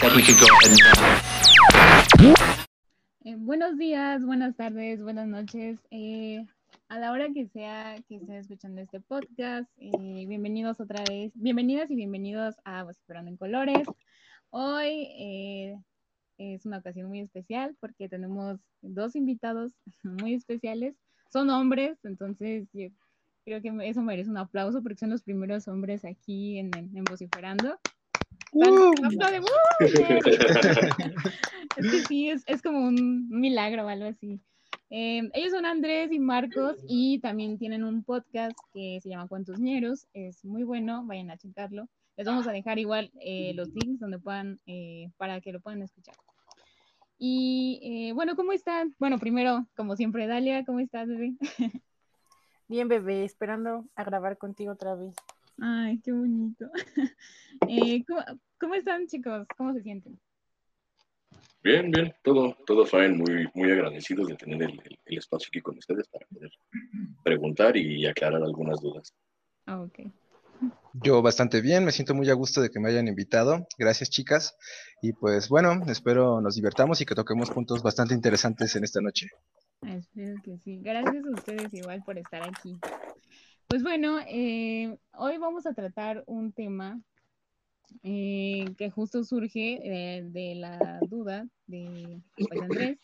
that we could go ahead and Eh, buenos días, buenas tardes, buenas noches. Eh, a la hora que sea que estén escuchando este podcast, eh, bienvenidos otra vez, bienvenidas y bienvenidos a Vociferando en Colores. Hoy es una ocasión muy especial porque tenemos dos invitados muy especiales. Son hombres, entonces creo que eso merece un aplauso porque son los primeros hombres aquí en, en, en Vociferando. Aplauden, ¡uh! es que sí, es, es, como un milagro o algo así. Eh, ellos son Andrés y Marcos y también tienen un podcast que se llama Cuentos Ñeros. Es muy bueno, vayan a checarlo. Les vamos a dejar igual eh, los links donde puedan, eh, para que lo puedan escuchar. Y eh, bueno, ¿cómo están? Bueno, primero, como siempre, Dalia, ¿cómo estás, bebé? Bien, bebé, esperando a grabar contigo otra vez. Ay, qué bonito. Eh, ¿cómo, ¿cómo, están, chicos? ¿Cómo se sienten? Bien, bien, todo, todo fine, muy, muy agradecidos de tener el, el, el, espacio aquí con ustedes para poder preguntar y aclarar algunas dudas. Ah, ok. Yo bastante bien, me siento muy a gusto de que me hayan invitado. Gracias, chicas. Y pues bueno, espero nos divertamos y que toquemos puntos bastante interesantes en esta noche. Espero que sí. Gracias a ustedes igual por estar aquí. Pues bueno, eh, hoy vamos a tratar un tema eh, que justo surge eh, de la duda de pues, Andrés,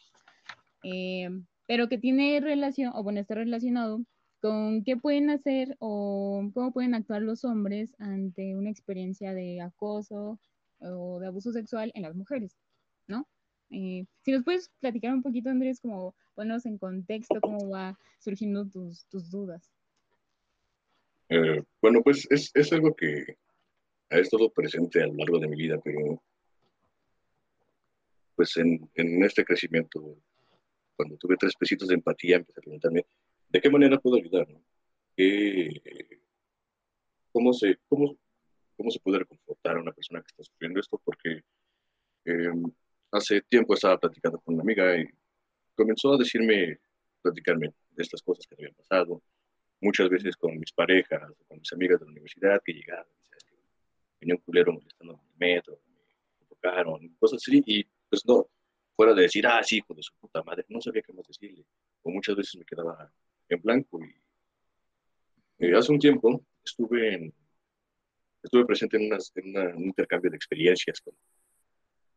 eh, pero que tiene relación, o bueno, está relacionado con qué pueden hacer o cómo pueden actuar los hombres ante una experiencia de acoso o de abuso sexual en las mujeres. Eh, si nos puedes platicar un poquito, Andrés, como ponernos en contexto, cómo va surgiendo tus, tus dudas. Eh, bueno, pues es, es, algo que ha estado presente a lo largo de mi vida, pero pues en, en este crecimiento, cuando tuve tres pesitos de empatía, empecé a preguntarme, ¿de qué manera puedo ayudar? No? ¿Qué, cómo, se, cómo, ¿Cómo se puede reconfortar a una persona que está sufriendo esto? Porque eh, hace tiempo estaba platicando con una amiga y comenzó a decirme, platicarme de estas cosas que habían pasado, muchas veces con mis parejas, con mis amigas de la universidad que llegaban, venía un culero molestando en el metro, me tocaron, cosas así, y pues no, fuera de decir, ah, sí, hijo de su puta madre, no sabía qué más decirle, o muchas veces me quedaba en blanco, y, hace un tiempo estuve en, estuve presente en, un intercambio de experiencias con,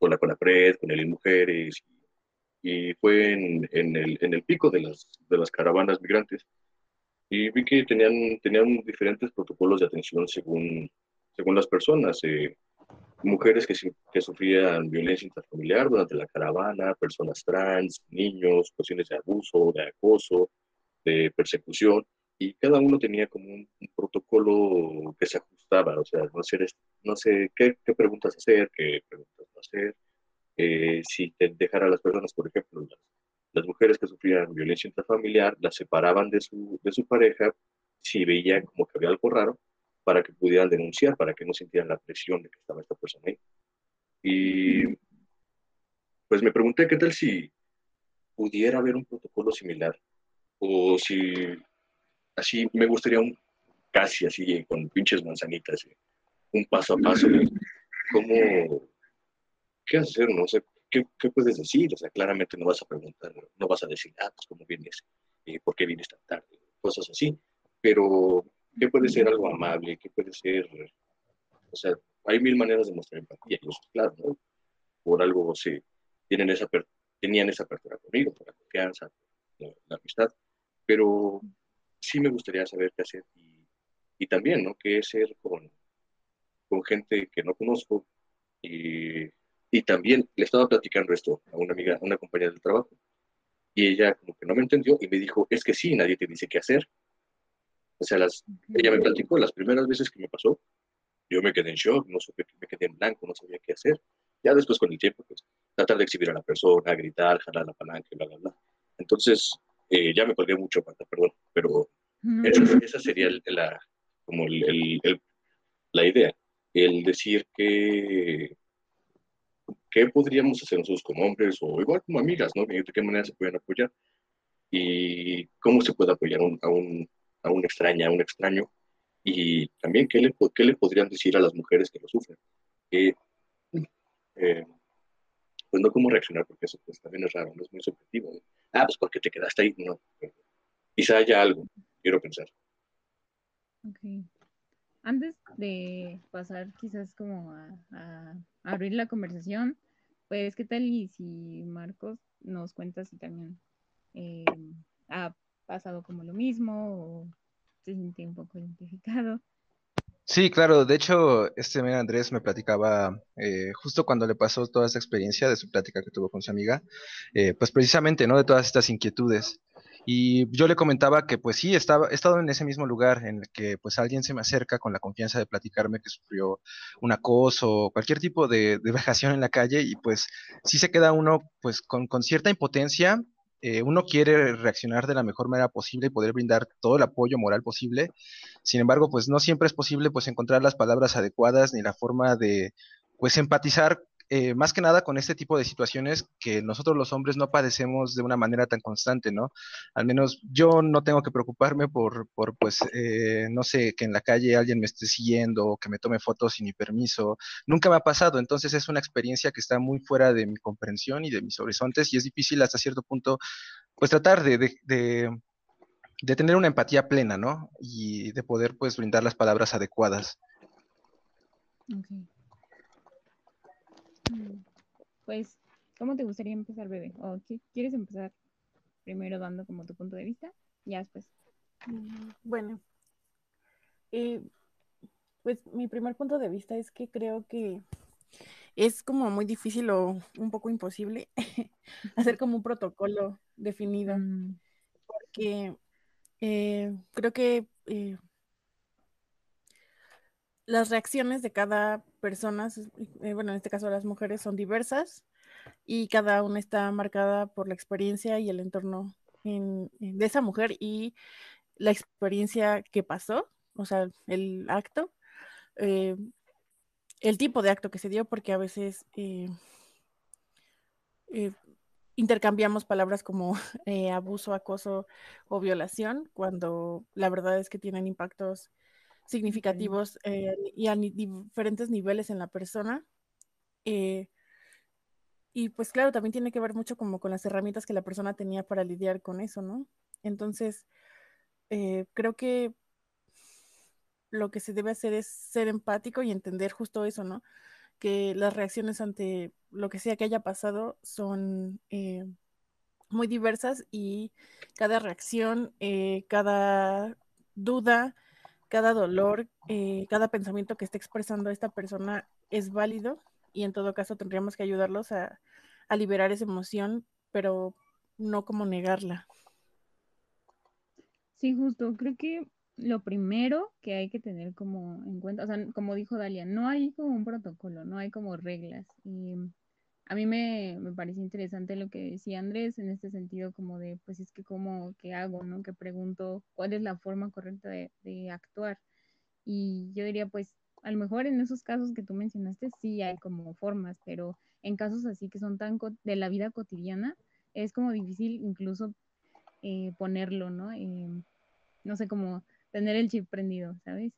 con la CONAPRED, con el Mujeres, y, fue en, en, el, en el pico de las, de las caravanas migrantes, y vi que tenían, tenían diferentes protocolos de atención según, según las personas. Eh, mujeres que, que sufrían violencia intrafamiliar durante la caravana, personas trans, niños, cuestiones de abuso, de acoso, de persecución, y cada uno tenía como un, un protocolo que se ajustaba, o sea, no sé, no sé qué, qué preguntas hacer, qué preguntas no hacer, eh, si te dejar a las personas, por ejemplo, las, las mujeres que sufrían violencia intrafamiliar las separaban de su, de su pareja si veían como que había algo raro para que pudieran denunciar, para que no sintieran la presión de que estaba esta persona ahí. Y pues me pregunté qué tal si pudiera haber un protocolo similar o si así me gustaría un casi así con pinches manzanitas, un paso a paso, cómo, qué hacer, no sé, ¿qué, ¿qué, puedes decir? O sea, claramente no vas a preguntar, no vas a decir, ah, pues cómo vienes, eh, por qué vienes tan tarde, cosas así, pero ¿qué puede ser algo amable? ¿Qué puede ser? O sea, hay mil maneras de mostrar empatía, y eso es claro, ¿no? Por algo se tienen esa, tenían esa apertura conmigo, por la confianza, por la, la, amistad, pero sí me gustaría saber qué hacer y, y también, ¿no? ¿Qué ser con, con gente que no conozco y y también le estaba platicando esto a una amiga, a una compañera del trabajo. Y ella como que no me entendió y me dijo, es que sí, nadie te dice qué hacer. O sea, las, ella me platicó las primeras veces que me pasó, yo me quedé en shock, no supe, me quedé en blanco, no sabía qué hacer. Ya después con el tiempo, pues, tratar de exhibir a la persona, gritar, jalar la palanca, bla, bla, bla. Entonces, eh, ya me colgué mucho, perdón, pero esa, esa sería el, la, como el, el, la idea, el decir que qué podríamos hacer nosotros como hombres o igual como amigas, ¿no? De qué manera se pueden apoyar y cómo se puede apoyar un, a, un, a una extraña, a un extraño Y también, ¿qué le, qué le podrían decir a las mujeres que lo sufren? Eh, pues no cómo reaccionar, porque eso pues también es raro, no es muy subjetivo. ¿no? Ah, pues porque te quedaste ahí, no. quizá haya algo, quiero pensar. Ok. Antes de pasar quizás como a, a abrir la conversación, pues qué tal y si Marcos nos cuenta si también eh, ha pasado como lo mismo o se siente un poco identificado. Sí, claro. De hecho, este men Andrés me platicaba eh, justo cuando le pasó toda esta experiencia de su plática que tuvo con su amiga, eh, pues precisamente, ¿no? De todas estas inquietudes. Y yo le comentaba que pues sí, estaba, he estado en ese mismo lugar en el que pues alguien se me acerca con la confianza de platicarme que sufrió un acoso o cualquier tipo de, de vejación en la calle y pues sí se queda uno pues con cierta impotencia. Eh, uno quiere reaccionar de la mejor manera posible y poder brindar todo el apoyo moral posible. Sin embargo, pues no siempre es posible pues encontrar las palabras adecuadas ni la forma de pues empatizar eh, más que nada con este tipo de situaciones que nosotros los hombres no padecemos de una manera tan constante, ¿no? Al menos yo no tengo que preocuparme por, por pues, eh, no sé, que en la calle alguien me esté siguiendo o que me tome fotos sin mi permiso. Nunca me ha pasado, entonces es una experiencia que está muy fuera de mi comprensión y de mis horizontes y es difícil hasta cierto punto pues tratar de, de, de tener una empatía plena, ¿no? Y de poder, pues, brindar las palabras adecuadas. Mm, Pues, ¿cómo te gustaría empezar, bebé? ¿O qui- quieres empezar primero dando como tu punto de vista? Ya después. Mm, Bueno, eh, pues mi primer punto de vista es que creo que es como muy difícil o un poco imposible hacer como un protocolo definido, Mm, porque eh, creo que eh, las reacciones de cada persona, eh, bueno, en este caso las mujeres, son diversas y cada una está marcada por la experiencia y el entorno en- en- de esa mujer y la experiencia que pasó, o sea, el acto, eh, el tipo de acto que se dio, porque a veces eh, intercambiamos palabras como abuso, acoso o violación, cuando la verdad es que tienen impactos significativos eh, y a diferentes niveles en la persona. Eh, y pues claro, también tiene que ver mucho como con las herramientas que la persona tenía para lidiar con eso, ¿no? Entonces, eh, creo que lo que se debe hacer es ser empático y entender justo eso, ¿no? Que las reacciones ante lo que sea que haya pasado son muy diversas y cada reacción, cada duda, cada dolor, eh, cada pensamiento que esté expresando esta persona es válido y en todo caso tendríamos que ayudarlos a, liberar esa emoción, pero no como negarla. Sí, justo. Creo que lo primero que hay que tener como en cuenta, o sea, como dijo Dalia, no hay como un protocolo, no hay como reglas. A mí me, me pareció interesante lo que decía Andrés en este sentido, como de, pues es que cómo, qué hago, ¿no? Que pregunto cuál es la forma correcta de, de actuar. Y yo diría, pues, a lo mejor en esos casos que tú mencionaste sí hay como formas, pero en casos así que son tan de la vida cotidiana, es como difícil incluso eh, ponerlo, ¿no? Eh, no sé cómo tener el chip prendido, ¿sabes?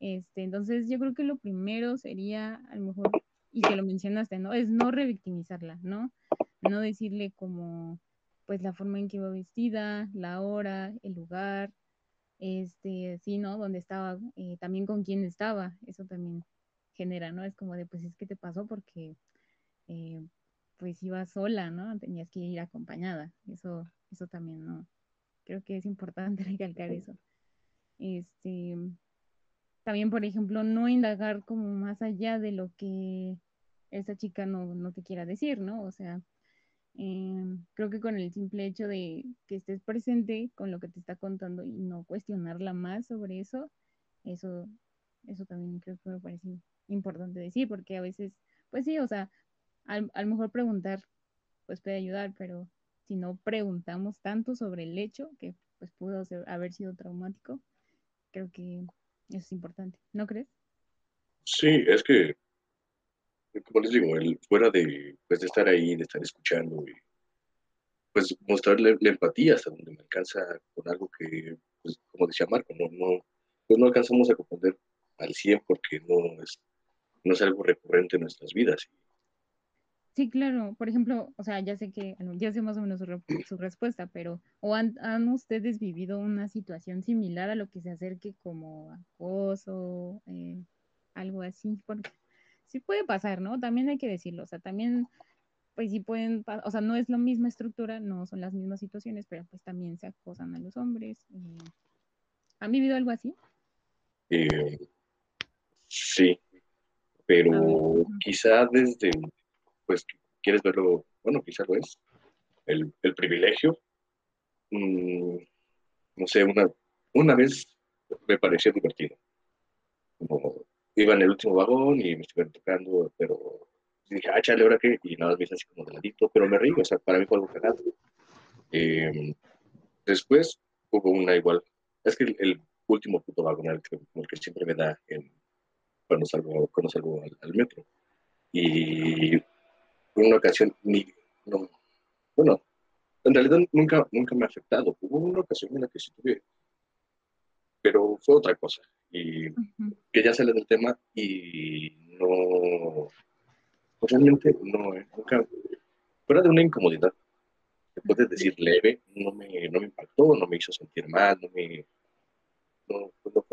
Este, entonces yo creo que lo primero sería, a lo mejor, y que lo mencionaste, ¿no? Es no revictimizarla, ¿no? No decirle como, pues la forma en que iba vestida, la hora, el lugar, este, sí, ¿no? Dónde estaba, eh, también con quién estaba, eso también genera, ¿no? Es como de, pues es que te pasó porque, eh, pues ibas sola, ¿no? Tenías que ir acompañada, eso, eso también, ¿no? Creo que es importante recalcar eso. Este, también, por ejemplo, no indagar como más allá de lo que esa chica no, no te quiera decir, ¿no? O sea, eh, creo que con el simple hecho de que estés presente con lo que te está contando y no cuestionarla más sobre eso, eso, eso también creo que me parece importante decir, porque a veces, pues sí, o sea, al- a lo mejor preguntar, pues puede ayudar, pero si no preguntamos tanto sobre el hecho, que pues pudo haber sido traumático, creo que eso es importante, ¿no crees? Sí, es que, como les digo, el, fuera de, pues, de estar ahí, de estar escuchando y pues mostrarle la empatía hasta donde me alcanza con algo que, pues, como decía Marco, no, no, pues no alcanzamos a comprender al 100 porque no es, no es algo recurrente en nuestras vidas. Sí, claro. Por ejemplo, o sea, ya sé que ya sé más o menos su, re- su respuesta, pero ¿o han, han ustedes vivido una situación similar a lo que se acerque como acoso, eh, algo así? Porque sí puede pasar, ¿no? También hay que decirlo, o sea, también, pues sí pueden, o sea, no es la misma estructura, no son las mismas situaciones, pero pues también se acosan a los hombres. eh. ¿Han vivido algo así? Eh, sí, pero quizá desde, pues, quieres verlo, bueno, quizá lo es, el, el privilegio. Mm, no sé, una, una vez me pareció divertido. Como iba en el último vagón y me estuvieron tocando, pero dije, ah, chale, ¿ahora qué? Y nada más me hice así como de ladito, pero me reí, o sea, para mí fue algo cagado. Eh, después hubo una igual, es que el, el último puto vagón el que, el que siempre me da en, cuando salgo, cuando salgo al, al metro. Y en una ocasión, ni, no, bueno, en realidad nunca, nunca me ha afectado. Hubo una ocasión en la que sí tuve, pero fue otra cosa. Y Ujú. que ya sale del tema y no, pues realmente no, eh, nunca, fuera de una incomodidad, se puede decir leve, no me, no me impactó, no me hizo sentir mal, no me, no, no,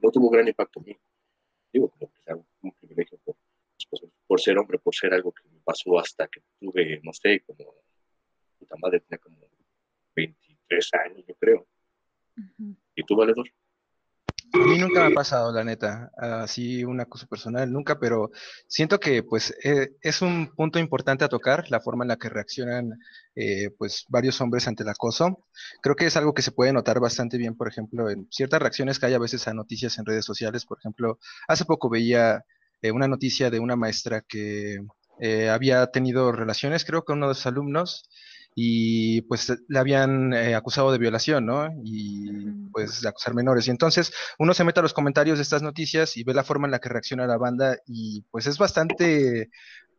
no tuvo gran impacto en mí. Digo, como que sea un privilegio por, por ser hombre, por ser algo que me pasó hasta que tuve, no sé, como, puta madre, tenía como 23 años, yo creo. ¿Y tú, Valedor? A mí nunca me ha pasado, la neta, así un acoso personal, nunca, pero siento que pues eh, es un punto importante a tocar, la forma en la que reaccionan eh, pues varios hombres ante el acoso. Creo que es algo que se puede notar bastante bien, por ejemplo, en ciertas reacciones que hay a veces a noticias en redes sociales. Por ejemplo, hace poco veía eh, una noticia de una maestra que eh, había tenido relaciones, creo, con uno de sus alumnos y pues le habían eh, acusado de violación, ¿no? Y pues de acusar menores. Y entonces uno se mete a los comentarios de estas noticias y ve la forma en la que reacciona la banda y pues es bastante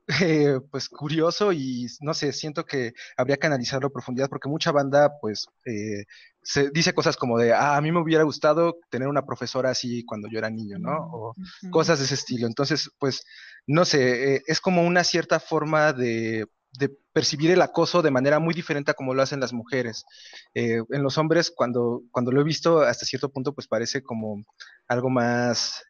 eh, pues curioso y no sé, siento que habría que analizarlo a profundidad porque mucha banda pues eh, se dice cosas como de, ah, a mí me hubiera gustado tener una profesora así cuando yo era niño, ¿no? O Ujú. cosas de ese estilo. Entonces, pues, no sé, eh, es como una cierta forma de, de percibir el acoso de manera muy diferente a como lo hacen las mujeres. En los hombres, cuando, cuando lo he visto hasta cierto punto, pues parece como algo más,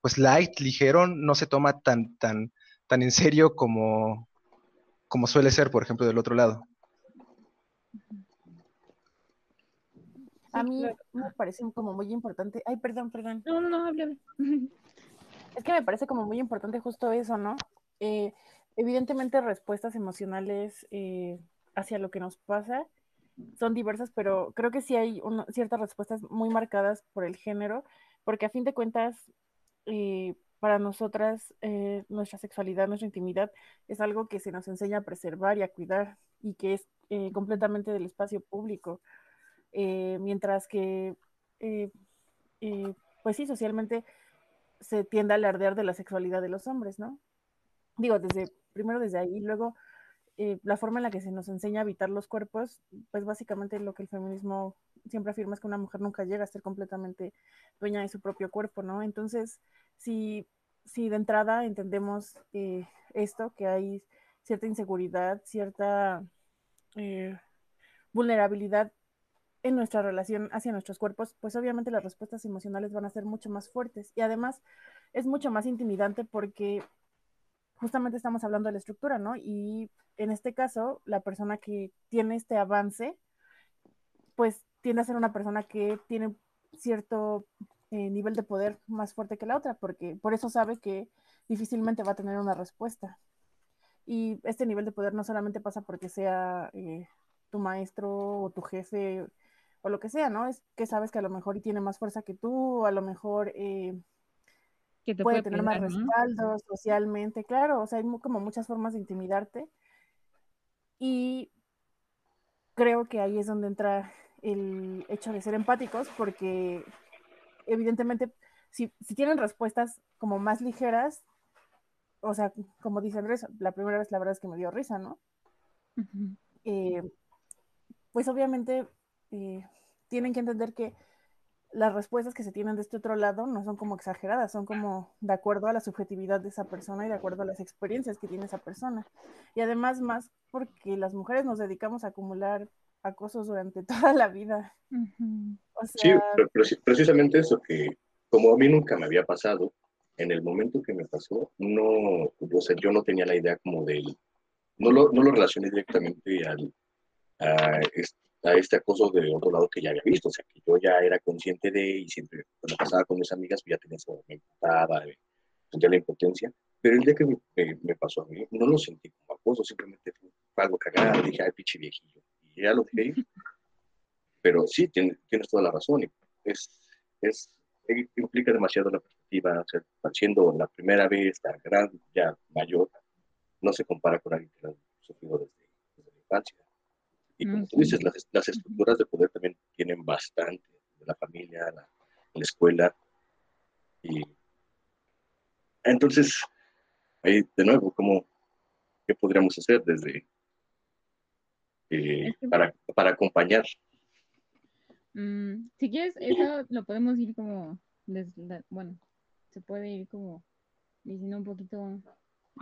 pues light, ligero, no se toma tan, tan, tan en serio como, como suele ser, por ejemplo, del otro lado. A mí me parece como muy importante. Ay, perdón, perdón. No, no, hable. Es que me parece como muy importante justo eso, ¿no? Eh, evidentemente respuestas emocionales eh, hacia lo que nos pasa son diversas, pero creo que sí hay ciertas respuestas muy marcadas por el género, porque a fin de cuentas, eh, para nosotras, eh, nuestra sexualidad, nuestra intimidad es algo que se nos enseña a preservar y a cuidar y que es eh, completamente del espacio público. Eh, mientras que, pues sí, socialmente se tiende a alardear de la sexualidad de los hombres, ¿no? Digo, desde, primero desde ahí, luego la forma en la que se nos enseña a habitar los cuerpos, pues básicamente lo que el feminismo siempre afirma es que una mujer nunca llega a ser completamente dueña de su propio cuerpo, ¿no? Entonces, si, si de entrada entendemos eh, esto, que hay cierta inseguridad, cierta eh, vulnerabilidad en nuestra relación hacia nuestros cuerpos, pues obviamente las respuestas emocionales van a ser mucho más fuertes y además es mucho más intimidante porque justamente estamos hablando de la estructura, ¿no? Y en este caso, la persona que tiene este avance, pues tiende a ser una persona que tiene cierto eh, nivel de poder más fuerte que la otra, porque por eso sabe que difícilmente va a tener una respuesta. Y este nivel de poder no solamente pasa porque sea eh, tu maestro o tu jefe o lo que sea, ¿no? Es que sabes que a lo mejor y tiene más fuerza que tú, o a lo mejor eh, Que te puede puede tener más pegar, ¿no? respaldo socialmente, claro, o sea, hay como muchas formas de intimidarte. Y creo que ahí es donde entra el hecho de ser empáticos, porque evidentemente, si, si tienen respuestas como más ligeras, o sea, como dice Andrés, la primera vez la verdad es que me dio risa, ¿no? Eh, pues obviamente eh, tienen que entender que las respuestas que se tienen de este otro lado no son como exageradas, son como de acuerdo a la subjetividad de esa persona y de acuerdo a las experiencias que tiene esa persona. Y además más porque las mujeres nos dedicamos a acumular acosos durante toda la vida. O Sí, sea, precisamente eso que como a mí nunca me había pasado, en el momento que me pasó, no, o sea, yo no tenía la idea como del, no lo, no lo relacioné directamente al, a, es- a este acoso de otro lado que ya había visto, o sea, que yo ya era consciente de y siempre cuando pasaba con mis amigas, pues ya tenía eso, me imputaba, me sentía la impotencia, pero el día que me, me- me pasó a mí, no lo sentí como acoso, simplemente fue algo cagado, dije, ay, pinche viejillo, y ya lo dejé. Pero sí, tienes, tienes toda la razón, es, es, eh, implica demasiado la perspectiva, o sea, siendo la primera vez, la gran, ya mayor, no se compara con alguien que ha sufrido desde, desde la infancia. Y como tú dices, las, las estructuras de poder también tienen bastante, la familia, la, la escuela, y entonces, ahí de nuevo, ¿cómo, ¿qué podríamos hacer desde, eh, Es que- para, para acompañar? Mm, si quieres, eso lo podemos ir como, bueno, se puede ir como diciendo un poquito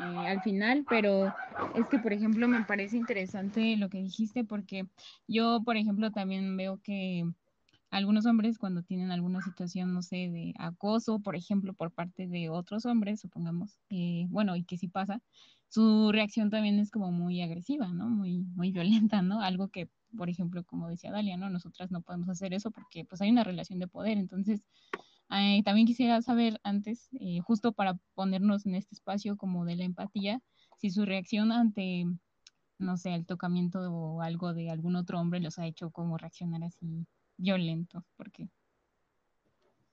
eh, al final, pero es que, por ejemplo, me parece interesante lo que dijiste porque yo, por ejemplo, también veo que algunos hombres cuando tienen alguna situación, no sé, de acoso, por ejemplo, por parte de otros hombres, supongamos, eh, bueno, y que sí pasa, su reacción también es como muy agresiva, ¿no? Muy, muy violenta, ¿no? Algo que, por ejemplo, como decía Dalia, ¿no? Nosotras no podemos hacer eso porque pues hay una relación de poder. Entonces, eh, también quisiera saber antes, eh, justo para ponernos en este espacio como de la empatía, si su reacción ante, no sé, el tocamiento o algo de algún otro hombre los ha hecho como reaccionar así violentos, porque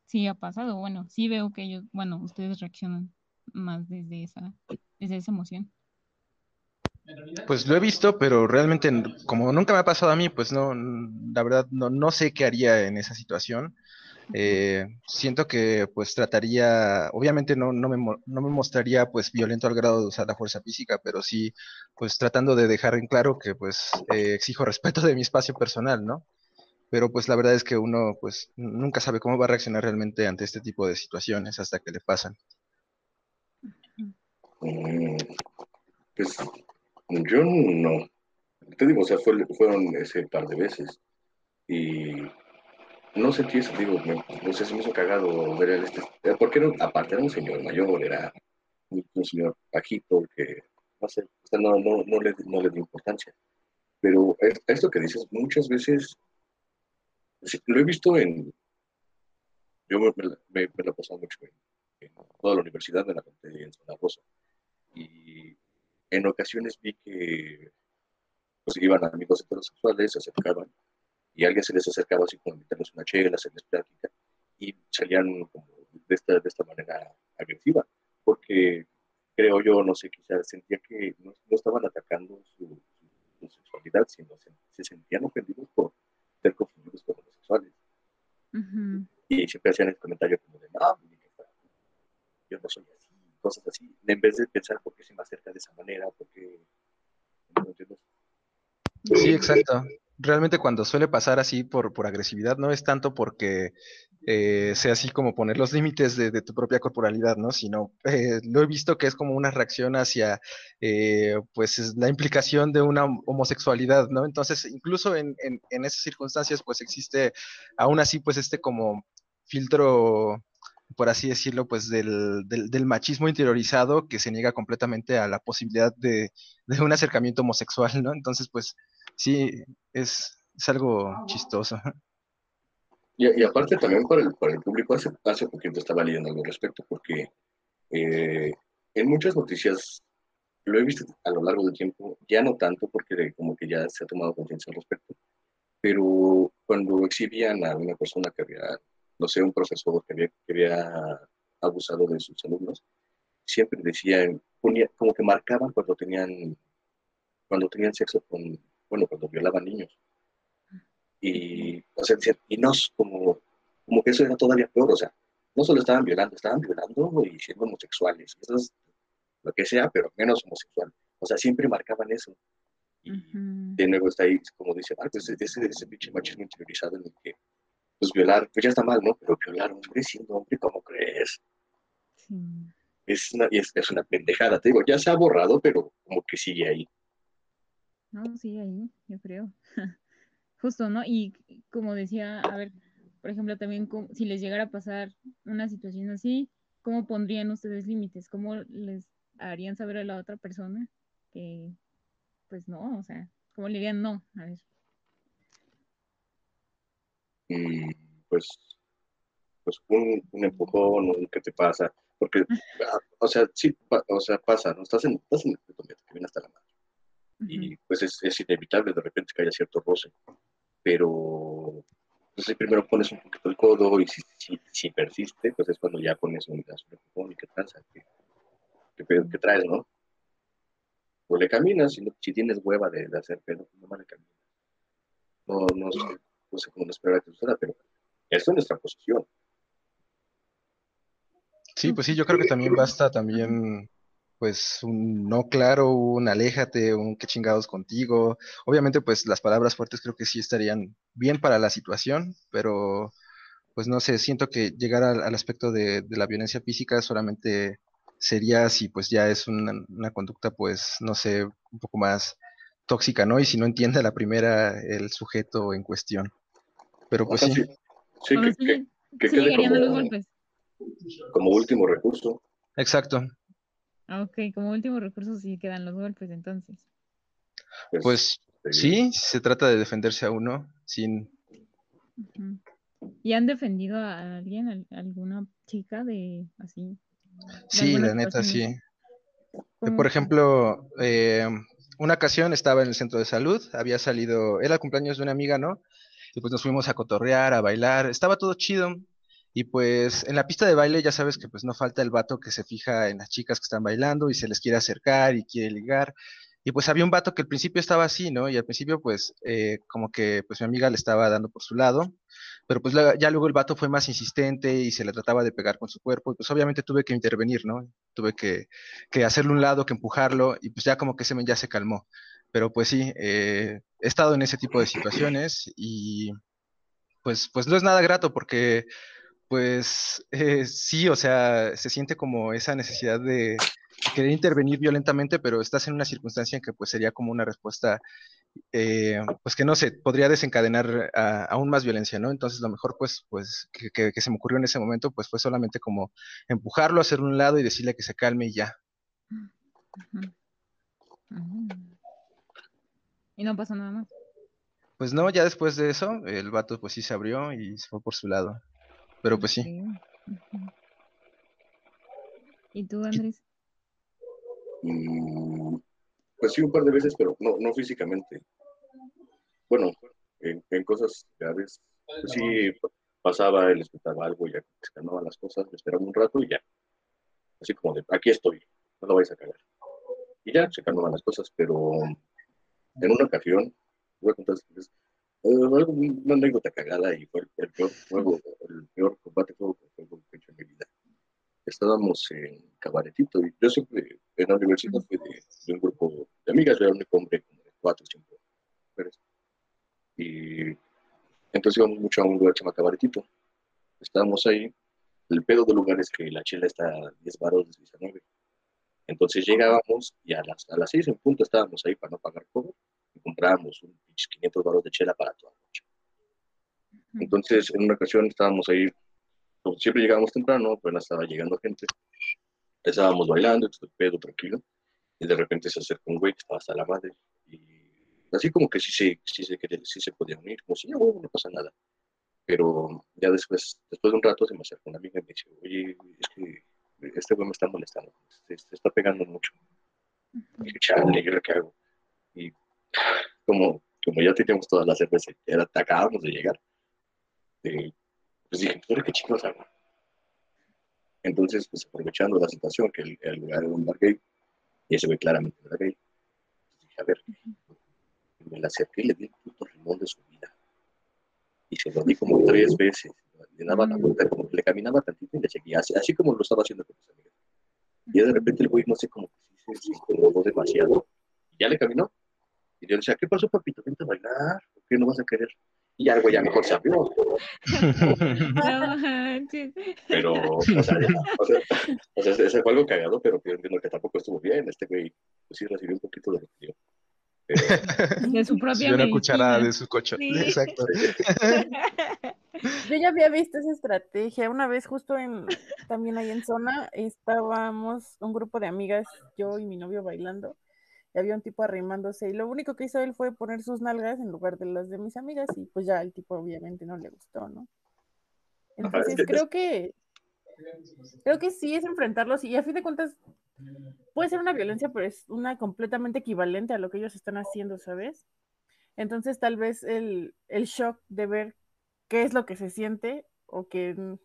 sí ha pasado, bueno, sí veo que ellos, bueno, ustedes reaccionan más desde esa, desde esa emoción. Pues lo he visto, pero realmente como nunca me ha pasado a mí, pues no, la verdad no, no sé qué haría en esa situación. Eh, siento que pues trataría, obviamente no, no me, no me mostraría pues violento al grado de usar la fuerza física, pero sí pues tratando de dejar en claro que pues eh, exijo respeto de mi espacio personal, ¿no? Pero pues la verdad es que uno pues nunca sabe cómo va a reaccionar realmente ante este tipo de situaciones hasta que le pasan. Mm, Pues yo no. Te digo, o sea, fue- fueron ese par de veces. Y no sentí eso, digo, me, no sé, se me hizo cagado ver el este. eh, Porque era, aparte era un señor mayor, era un, señor bajito que, no sé, no, no, le, no le di importancia. Pero es- esto que dices, muchas veces, lo he visto en. Yo me, me, me- la he pasado mucho en, en toda la universidad, me la conté en Zona Rosa. Y en ocasiones vi que pues iban amigos heterosexuales, se acercaban y alguien se les acercaba así como a invitarles una chela, hacerles plática y salían como de esta, de esta manera agresiva, porque creo yo, no sé, quizás sentía que no, no estaban atacando su, su, sexualidad, sino se, se sentían ofendidos por ser confundidos con homosexuales. Ujú. Y siempre hacían el comentario como de, no, yo no soy así, cosas así, en vez de pensar por qué se me acerca de esa manera, por qué... ¿no entiendes? Sí, exacto. Realmente cuando suele pasar así por, por agresividad, no es tanto porque eh, sea así como poner los límites de, de tu propia corporalidad, ¿no? Sino eh, lo he visto que es como una reacción hacia eh, pues es la implicación de una homosexualidad, ¿no? Entonces, incluso en, en, en esas circunstancias, pues existe aún así, pues este como filtro por así decirlo, pues del, del, del, machismo interiorizado que se niega completamente a la posibilidad de, de, un acercamiento homosexual, ¿no? Entonces, pues sí, es, es algo chistoso. Y, y, aparte también para el, para el público, hace, hace poquito estaba leyendo algo al respecto, porque eh, en muchas noticias lo he visto a lo largo del tiempo, ya no tanto porque como que ya se ha tomado conciencia al respecto, pero cuando exhibían a una persona que había no sé, un profesor que había, que había abusado de sus alumnos, siempre decían, ponía, como que marcaban cuando tenían, cuando tenían sexo con, bueno, cuando violaban niños. Y, o sea, y no, como, como que eso era todavía peor, o sea, no solo estaban violando, estaban violando y siendo homosexuales, eso es lo que sea, pero menos homosexual. O sea, siempre marcaban eso. Y uh -huh. de nuevo está ahí, como dice Marcos, ese, ese pinche machismo interiorizado en el que pues violar, pues ya está mal, ¿no? Pero violar a un hombre siendo hombre, ¿cómo crees? Sí. Es una, es, es una pendejada, te digo, ya se ha borrado, pero como que sigue ahí. No, sí, ahí, yo creo. Justo, ¿no? Y como decía, a ver, por ejemplo, también si les llegara a pasar una situación así, ¿cómo pondrían ustedes límites? ¿Cómo les harían saber a la otra persona que, pues no, o sea, ¿cómo le dirían no? A ver. Mm, pues, pues un, un empujón, un ¿qué te pasa? Porque, ah, o sea, sí, o sea, pasa, ¿no? Estás en, estás en el que viene hasta la madre. Y pues es, es inevitable de repente que haya cierto roce. Pero pues ahí primero pones un poquito el codo y si, si, si persiste, pues es cuando ya pones un empujón y qué tranza, qué, qué pedo que traes, ¿no? O le caminas, si, no- si tienes hueva de, de hacer pedo, pues nomás le caminas. No, no, sé, no sé cómo no esperar que suceda, pero esto es nuestra posición. Sí, pues sí, yo creo que también basta también, pues, un no claro, un aléjate, un qué chingados contigo. Obviamente, pues, las palabras fuertes creo que sí estarían bien para la situación, pero, pues, no sé, siento que llegar al, al aspecto de, de la violencia física solamente sería si, pues, ya es una, una conducta, pues, no sé, un poco más tóxica, ¿no? Y si no entiende a la primera el sujeto en cuestión. Pero, pues, sí. sí, que, que- que sí quede los golpes. como último recurso. Exacto. Ah, Ok, como último recurso sí quedan los golpes entonces. Pues, sí, se trata de defenderse a uno sin. ¿Y han defendido a alguien, a alguna chica de así? Sí, la neta, sí. Eh, ¿Cómo Por ejemplo, eh, una ocasión estaba en el centro de salud, había salido, era el cumpleaños de una amiga, ¿no? Y pues nos fuimos a cotorrear, a bailar, estaba todo chido. Y pues en la pista de baile ya sabes que pues no falta el vato que se fija en las chicas que están bailando y se les quiere acercar y quiere ligar. Y pues había un vato que al principio estaba así, ¿no? Y al principio pues eh, como que pues mi amiga le estaba dando por su lado, pero pues la- ya luego el vato fue más insistente y se le trataba de pegar con su cuerpo y pues obviamente tuve que intervenir, ¿no? Tuve que, que hacerle un lado, que empujarlo y pues ya como que ese men ya se calmó. Pero pues sí, eh, he estado en ese tipo de situaciones y pues, pues no es nada grato porque pues eh, sí, o sea, se siente como esa necesidad de querer intervenir violentamente, pero estás en una circunstancia en que pues sería como una respuesta, eh, pues que no sé, podría desencadenar a- aún más violencia, ¿no? Entonces lo mejor pues, pues que, que- que se me ocurrió en ese momento pues fue solamente como empujarlo, hacerle un lado y decirle que se calme y ya. Ujú. Y no pasó nada más. Pues no, ya después de eso, el vato pues sí se abrió y se fue por su lado. Pero pues sí. ¿Y tú, Andrés? Mm, pues sí, un par de veces, pero no, no físicamente. Bueno, en, en cosas graves, pues sí pasaba, él escuchaba algo, ya se calmaban las cosas, me esperaba un rato y ya. Así como de, aquí estoy, no lo vais a cagar. Y ya se calmaban las cosas, pero en una ocasión, voy a contar una anécdota cagada y fue el, peor juego, el peor combate juego que mi vida. Estábamos en cabaretito y yo siempre en la universidad fui de, de un grupo de amigas, yo era único hombre como de cuatro o cinco mujeres. Y entonces íbamos mucho a un lugar que se llama cabaretito. Estábamos ahí. El pedo del lugar es que la chela está a 10 baros de 19. Entonces llegábamos y a las, a las 6 en punto estábamos ahí para no pagar todo y comprábamos un 500 baros de chela para toda la noche. Entonces, en una ocasión estábamos ahí, como siempre llegábamos temprano, pero estaba llegando gente. Estábamos bailando, pedo tranquilo, y de repente se acerca un güey que estaba hasta la madre. Y así como que sí se, sí se, quería- sí se podía unir, como si no, no pasa nada. Pero ya después, después de un rato se me acerca una amiga y me dice, oye, es que este güey me está molestando, se, se está pegando mucho. Y dije, chale, ¿yo qué hago? Y como, como ya teníamos toda la cerveza, era- acabábamos de llegar, eh, pues dije, ¿tú ahora qué chicos hago? Entonces, pues aprovechando la situación, que el, el lugar era un bar gay, y ese güey claramente era gay, pues dije, a ver, me la acerqué y le di el puto rimón de su vida. Y se lo di como tres veces. Le daba la vuelta, como que le caminaba tantito y le seguía, así, así como lo estaba haciendo con mis amigas. Y de repente el güey, no sé, como que sí se, se incomodó demasiado. Y ya le caminó. Y yo le decía, ¿qué pasó, papito? Vente a bailar. ¿Por qué no vas a querer? Y algo ya mejor se abrió. Pero, o sea, o sea, o sea, ese fue algo cagado, pero yo entiendo que tampoco estuvo bien. Este güey, pues sí recibió un poquito de lo que dio. Pero, De su propia una cucharada de su cocho. Sí. Exacto. Yo ya había visto esa estrategia. Una vez justo en, también ahí en zona, estábamos un grupo de amigas, yo y mi novio bailando, y había un tipo arrimándose, y lo único que hizo él fue poner sus nalgas en lugar de las de mis amigas, y pues ya el tipo obviamente no le gustó, ¿no? Entonces es- creo que creo que sí es enfrentarlos, y a fin de cuentas puede ser una violencia, pero es una completamente equivalente a lo que ellos están haciendo, ¿sabes? Entonces tal vez el, el shock de ver qué es lo que se siente o que mm,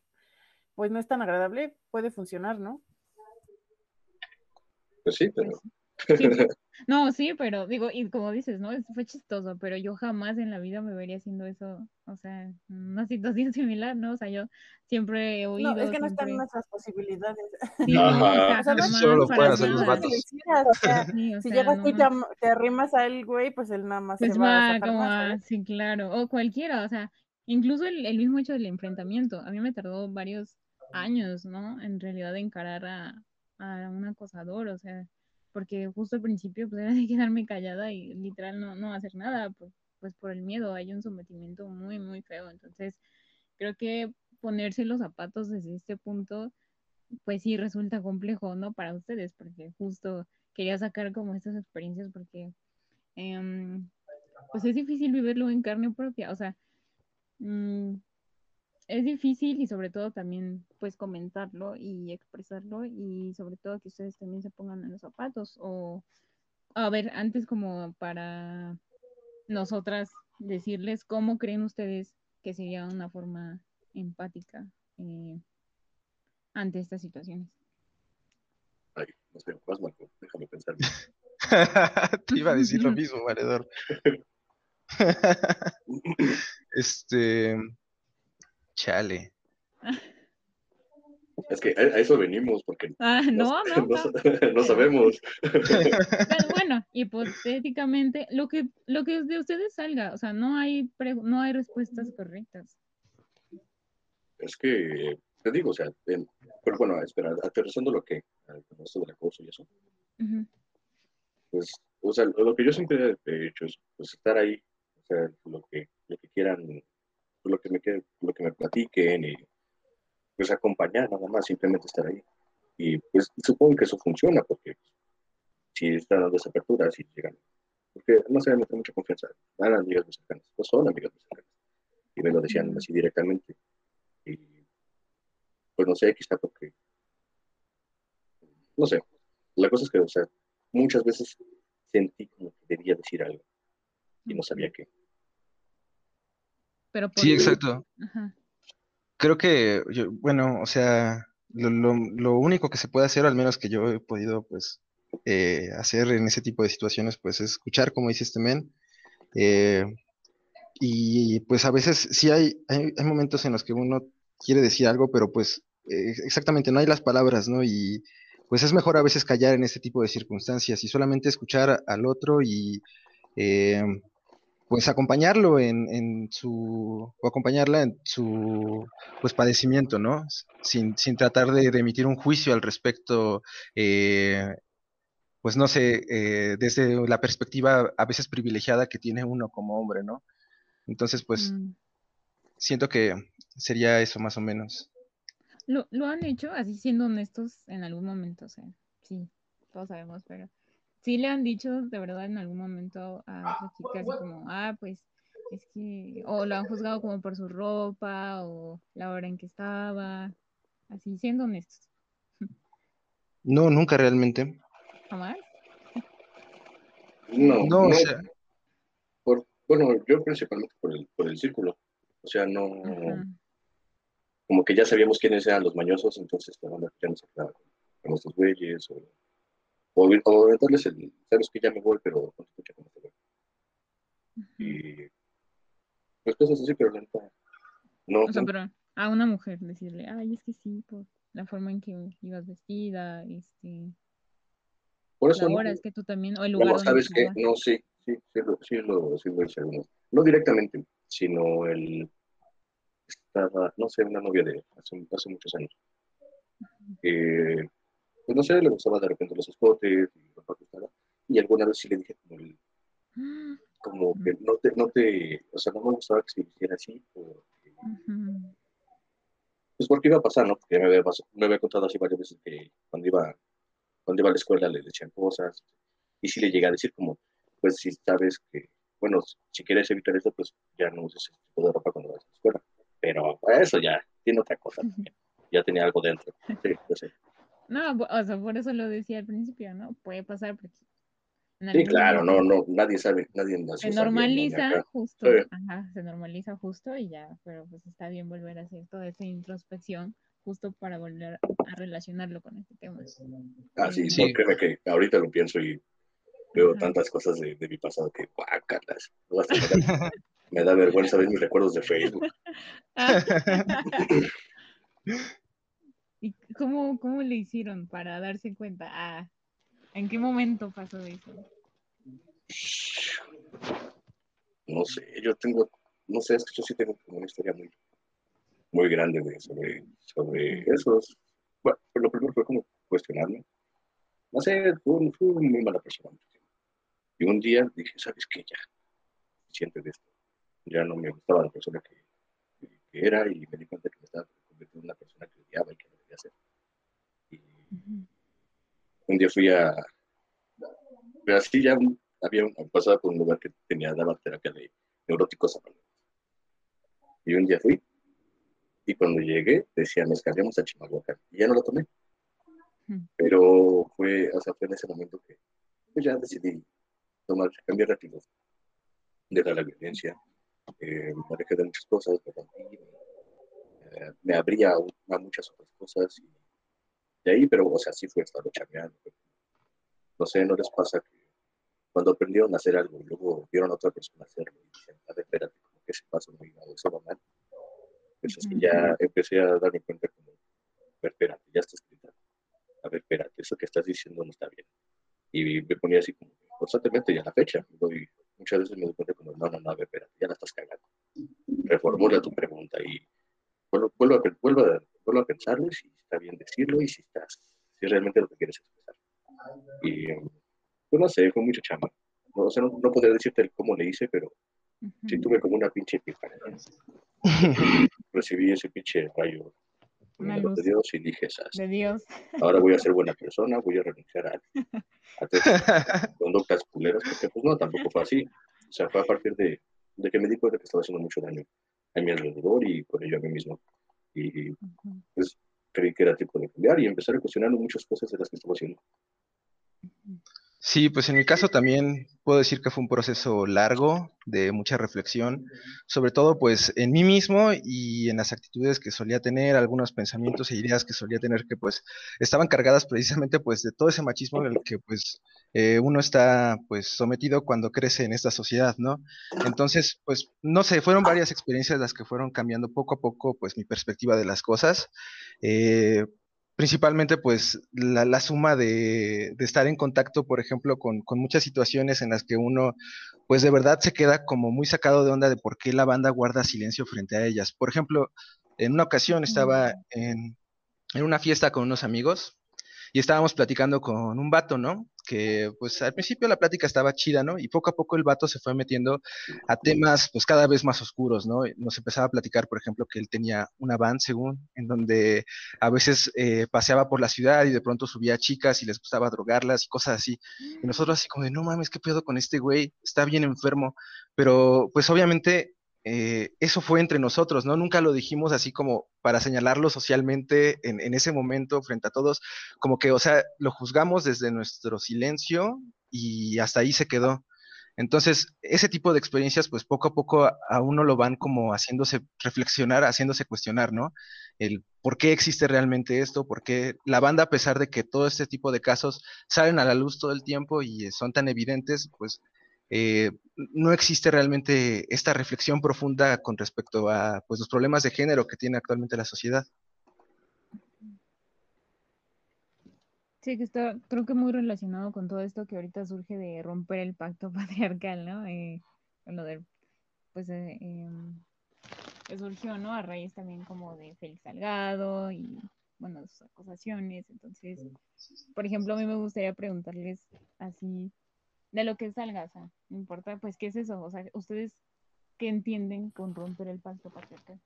pues no es tan agradable puede funcionar, ¿no? pues sí, pero Sí, sí. No, sí, pero digo, y como dices, ¿no? Es- Fue chistoso, pero yo jamás en la vida me vería haciendo eso, o sea, una situación similar, ¿no? O sea, yo siempre he oído, No, es que no están nuestras posibilidades. Sí, no, o sea, jamás lo pueden hacer los vatos. o sea, Sí, o si sea, llegas no tú y te, te arrimas al güey, pues él nada más Pues se va a va sacar como más, a, sí, claro, o cualquiera, o sea, incluso el, el mismo hecho del enfrentamiento, a mí me tardó varios años, ¿no? En realidad encarar a, a un acosador, o sea, porque justo al principio pues era de quedarme callada y literal no, no hacer nada, pues, pues por el miedo, hay un sometimiento muy, muy feo, entonces creo que ponerse los zapatos desde este punto, pues sí resulta complejo, ¿no? Para ustedes, porque justo quería sacar como estas experiencias porque... em, pues es difícil vivirlo en carne propia, o sea, mm, es difícil y sobre todo también pues comentarlo y expresarlo y sobre todo que ustedes también se pongan en los zapatos o a ver, antes como para nosotras decirles cómo creen ustedes que sería una forma empática eh, ante estas situaciones. ay, no sé, más Marco, déjame pensar. Te iba a decir lo mismo, valedor. este. Chale. Es que a, eso venimos, porque Ah, no, no, no. sa- no sabemos. Bueno, bueno, hipotéticamente, lo que, lo que de ustedes salga, o sea, no hay, pre- no hay respuestas correctas. Es que, te digo, o sea, en- pero bueno, espera, aterrizando lo que, esto del acoso y eso, pues, o sea, lo que yo siempre he hecho es, pues, estar ahí, o sea, lo que, lo que quieran, lo que me, lo que me platiquen y, pues, acompañar nada más, simplemente estar ahí. Y, pues, supongo que eso funciona, porque si están dando esa apertura, si llegan, porque no se debe meter mucha confianza, van amigas muy cercanas, no son amigas muy cercanas, y me lo decían así directamente. Y, pues, no sé, quizá porque, no sé, la cosa es que, o sea, muchas veces sentí como que debía decir algo y no sabía qué. Pero por Sí, exacto. Ajá, Creo que, yo- bueno, o sea, lo, lo, lo único que se puede hacer, al menos que yo he podido, pues, eh, hacer en ese tipo de situaciones, pues, es escuchar, como dice este men. eh, y pues a veces sí hay, hay, hay momentos en los que uno quiere decir algo, pero pues eh, exactamente no hay las palabras, ¿no? Y pues es mejor a veces callar en este tipo de circunstancias y solamente escuchar al otro y eh, pues acompañarlo en, en su, o acompañarla en su pues padecimiento, ¿no? Sin, sin tratar de, de emitir un juicio al respecto, eh, pues no sé, eh, desde la perspectiva a veces privilegiada que tiene uno como hombre, ¿no? Entonces, pues mm. siento que sería eso más o menos. ¿Lo, lo han hecho así siendo honestos en algún momento? O sea, sí, todos sabemos, pero sí le han dicho de verdad en algún momento a otra chica así como, ah, pues es que, o lo han juzgado como por su ropa o la hora en que estaba, así siendo honestos. No, nunca realmente. ¿Jamás? No, No, o no, sea, por, bueno, yo principalmente por el, por el círculo. O sea, no, Ajá. como que ya sabíamos quiénes eran los mañosos, entonces la banda ya no quedaba con, con estos güeyes, o, o, o darles el, sabes que ya me voy, pero no te escucha con este güey. Y pues cosas así, pero la neta, no, O sea, no, pero a una mujer decirle, ay, es que sí, por la forma en que ibas vestida, este, por la eso no, hora, es que tú también, o el lugar ¿sabes qué? No, sí, sí, sí lo, sí lo, sí lo hice. No directamente, sino él estaba, no sé, una novia de hace, hace muchos años. Eh, pues no sé, le gustaba de repente los escotes y. Y alguna vez sí le dije como, el- como que no te, no te, o sea, no me gustaba que se hiciera así, porque, Ujú. pues porque iba a pasar, ¿no? Porque me había, pas- me había contado así varias veces que cuando iba, cuando iba a la escuela le decían cosas, y sí le llegué a decir como, pues si sabes que, bueno, si quieres evitar eso, pues ya no uses ese tipo de ropa cuando vas a la escuela. Pero eso ya tiene otra cosa también. Ya tenía algo dentro. Sí, yo sé. No, o sea, por eso lo decía al principio, ¿no? Puede pasar porque Sí, claro, no, no, nadie sabe, nadie nació se normaliza justo, Sí. ajá, se normaliza justo y ya, pero pues está bien volver a hacer toda esa introspección justo para volver a relacionarlo con este tema. Ah, sí, Sí. no, créeme que ahorita lo pienso y veo Ajá. tantas cosas de, de mi pasado que, guácalas, no, hasta me, da, me da vergüenza ver mis recuerdos de Facebook. ¿Y cómo, cómo le hicieron para darse cuenta? Ah, ¿en qué momento pasó eso? No sé, yo tengo, no sé, es que yo sí tengo una historia muy, muy grande de, sobre, sobre eso. Bueno, lo primero fue como cuestionarme. No sé, fui una muy mala persona. Y un día dije, ¿sabes qué? Ya, siente de esto. Ya no me gustaba la persona que, que era y me di cuenta que me estaba convirtiendo en una persona que odiaba y que no Y Ujú. un día fui a, así ya un- había un, pasaba por un lugar que tenía, daba terapia de neuróticos. Y un día fui, y cuando llegué, decía, nos cambiamos a Chimalhuacán. Y ya no lo tomé. Pero fue, o sea, fue en ese momento que pues ya decidí tomar, cambiar de actitud, dejar la violencia, eh, me de muchas cosas, me eh, me abría a, muchas otras cosas. Y de ahí, pero, o sea, sí fue estar chambeando. No sé, ¿no les pasa que cuando aprendieron a hacer algo y luego vieron a otra persona hacerlo y dicen, a ver, espérate, como que paso no iba o eso va mal? Pues así Ujú. ya empecé a darme cuenta como, a ver, espérate, ya estás gritando. A ver, espérate, eso que estás diciendo no está bien. Y me ponía así como, constantemente, y a la fecha, doy- muchas veces me doy cuenta como, no, no, no, a ver, espérate, ya la estás cagando. Reformula tu pregunta y vuelvo, vuelvo a, vuelvo a, vuelvo a pensarlo y si está bien decirlo y si estás, si es realmente lo que quieres expresar. Y, pues no sé, fue mucha chamba. No, o sea, no, no podría decirte el cómo le hice, pero sí Ujú. tuve como una pinche epifanía. Recibí ese pinche rayo Una de. Dios y dije, "Sas, De Dios. ahora voy a ser buena persona, voy a renunciar a, a esas conductas culeras, porque pues no, tampoco fue así. O sea, fue a partir de, de que me di cuenta que estaba haciendo mucho daño a mi alrededor y por ello a mí mismo. Y Ujú. pues creí que era tiempo de cambiar y empezar a cuestionar muchas cosas de las que estaba haciendo. Sí, pues en mi caso también puedo decir que fue un proceso largo, de mucha reflexión, sobre todo pues en mí mismo y en las actitudes que solía tener, algunos pensamientos e ideas que solía tener que pues estaban cargadas precisamente pues de todo ese machismo en el que pues eh, uno está pues sometido cuando crece en esta sociedad, ¿no? Entonces, pues no sé, fueron varias experiencias las que fueron cambiando poco a poco pues mi perspectiva de las cosas. Eh, principalmente pues la, la suma de, de, estar en contacto, por ejemplo, con, con, muchas situaciones en las que uno pues de verdad se queda como muy sacado de onda de por qué la banda guarda silencio frente a ellas. Por ejemplo, en una ocasión estaba en, en una fiesta con unos amigos y estábamos platicando con un vato, ¿no? Que pues al principio la plática estaba chida, ¿no? Y poco a poco el vato se fue metiendo a temas pues cada vez más oscuros, ¿no? Nos empezaba a platicar, por ejemplo, que él tenía una van, según, en donde a veces eh, paseaba por la ciudad y de pronto subía a chicas y les gustaba drogarlas y cosas así. Y nosotros así como de, no mames, ¿qué pedo con este güey? Está bien enfermo. Pero pues obviamente eh, eso fue entre nosotros, ¿no? Nunca lo dijimos así como para señalarlo socialmente en, ese momento frente a todos, como que, o sea, lo juzgamos desde nuestro silencio y hasta ahí se quedó. Entonces, ese tipo de experiencias, pues poco a poco a, a uno lo van como haciéndose reflexionar, haciéndose cuestionar, ¿no? El por qué existe realmente esto, por qué la banda, a pesar de que todo este tipo de casos salen a la luz todo el tiempo y son tan evidentes, pues eh, no existe realmente esta reflexión profunda con respecto a pues, los problemas de género que tiene actualmente la sociedad. Sí, que está, creo que muy relacionado con todo esto que ahorita surge de romper el pacto patriarcal, ¿no? Eh, lo del, pues eh, em, surgió, ¿no? A raíz también como de Félix Salgado y, bueno, sus acusaciones. Entonces, por ejemplo, a mí me gustaría preguntarles así, de lo que salga, o sea, no importa, pues, ¿qué es eso? O sea, ¿ustedes qué entienden con romper el pacto patriarcal?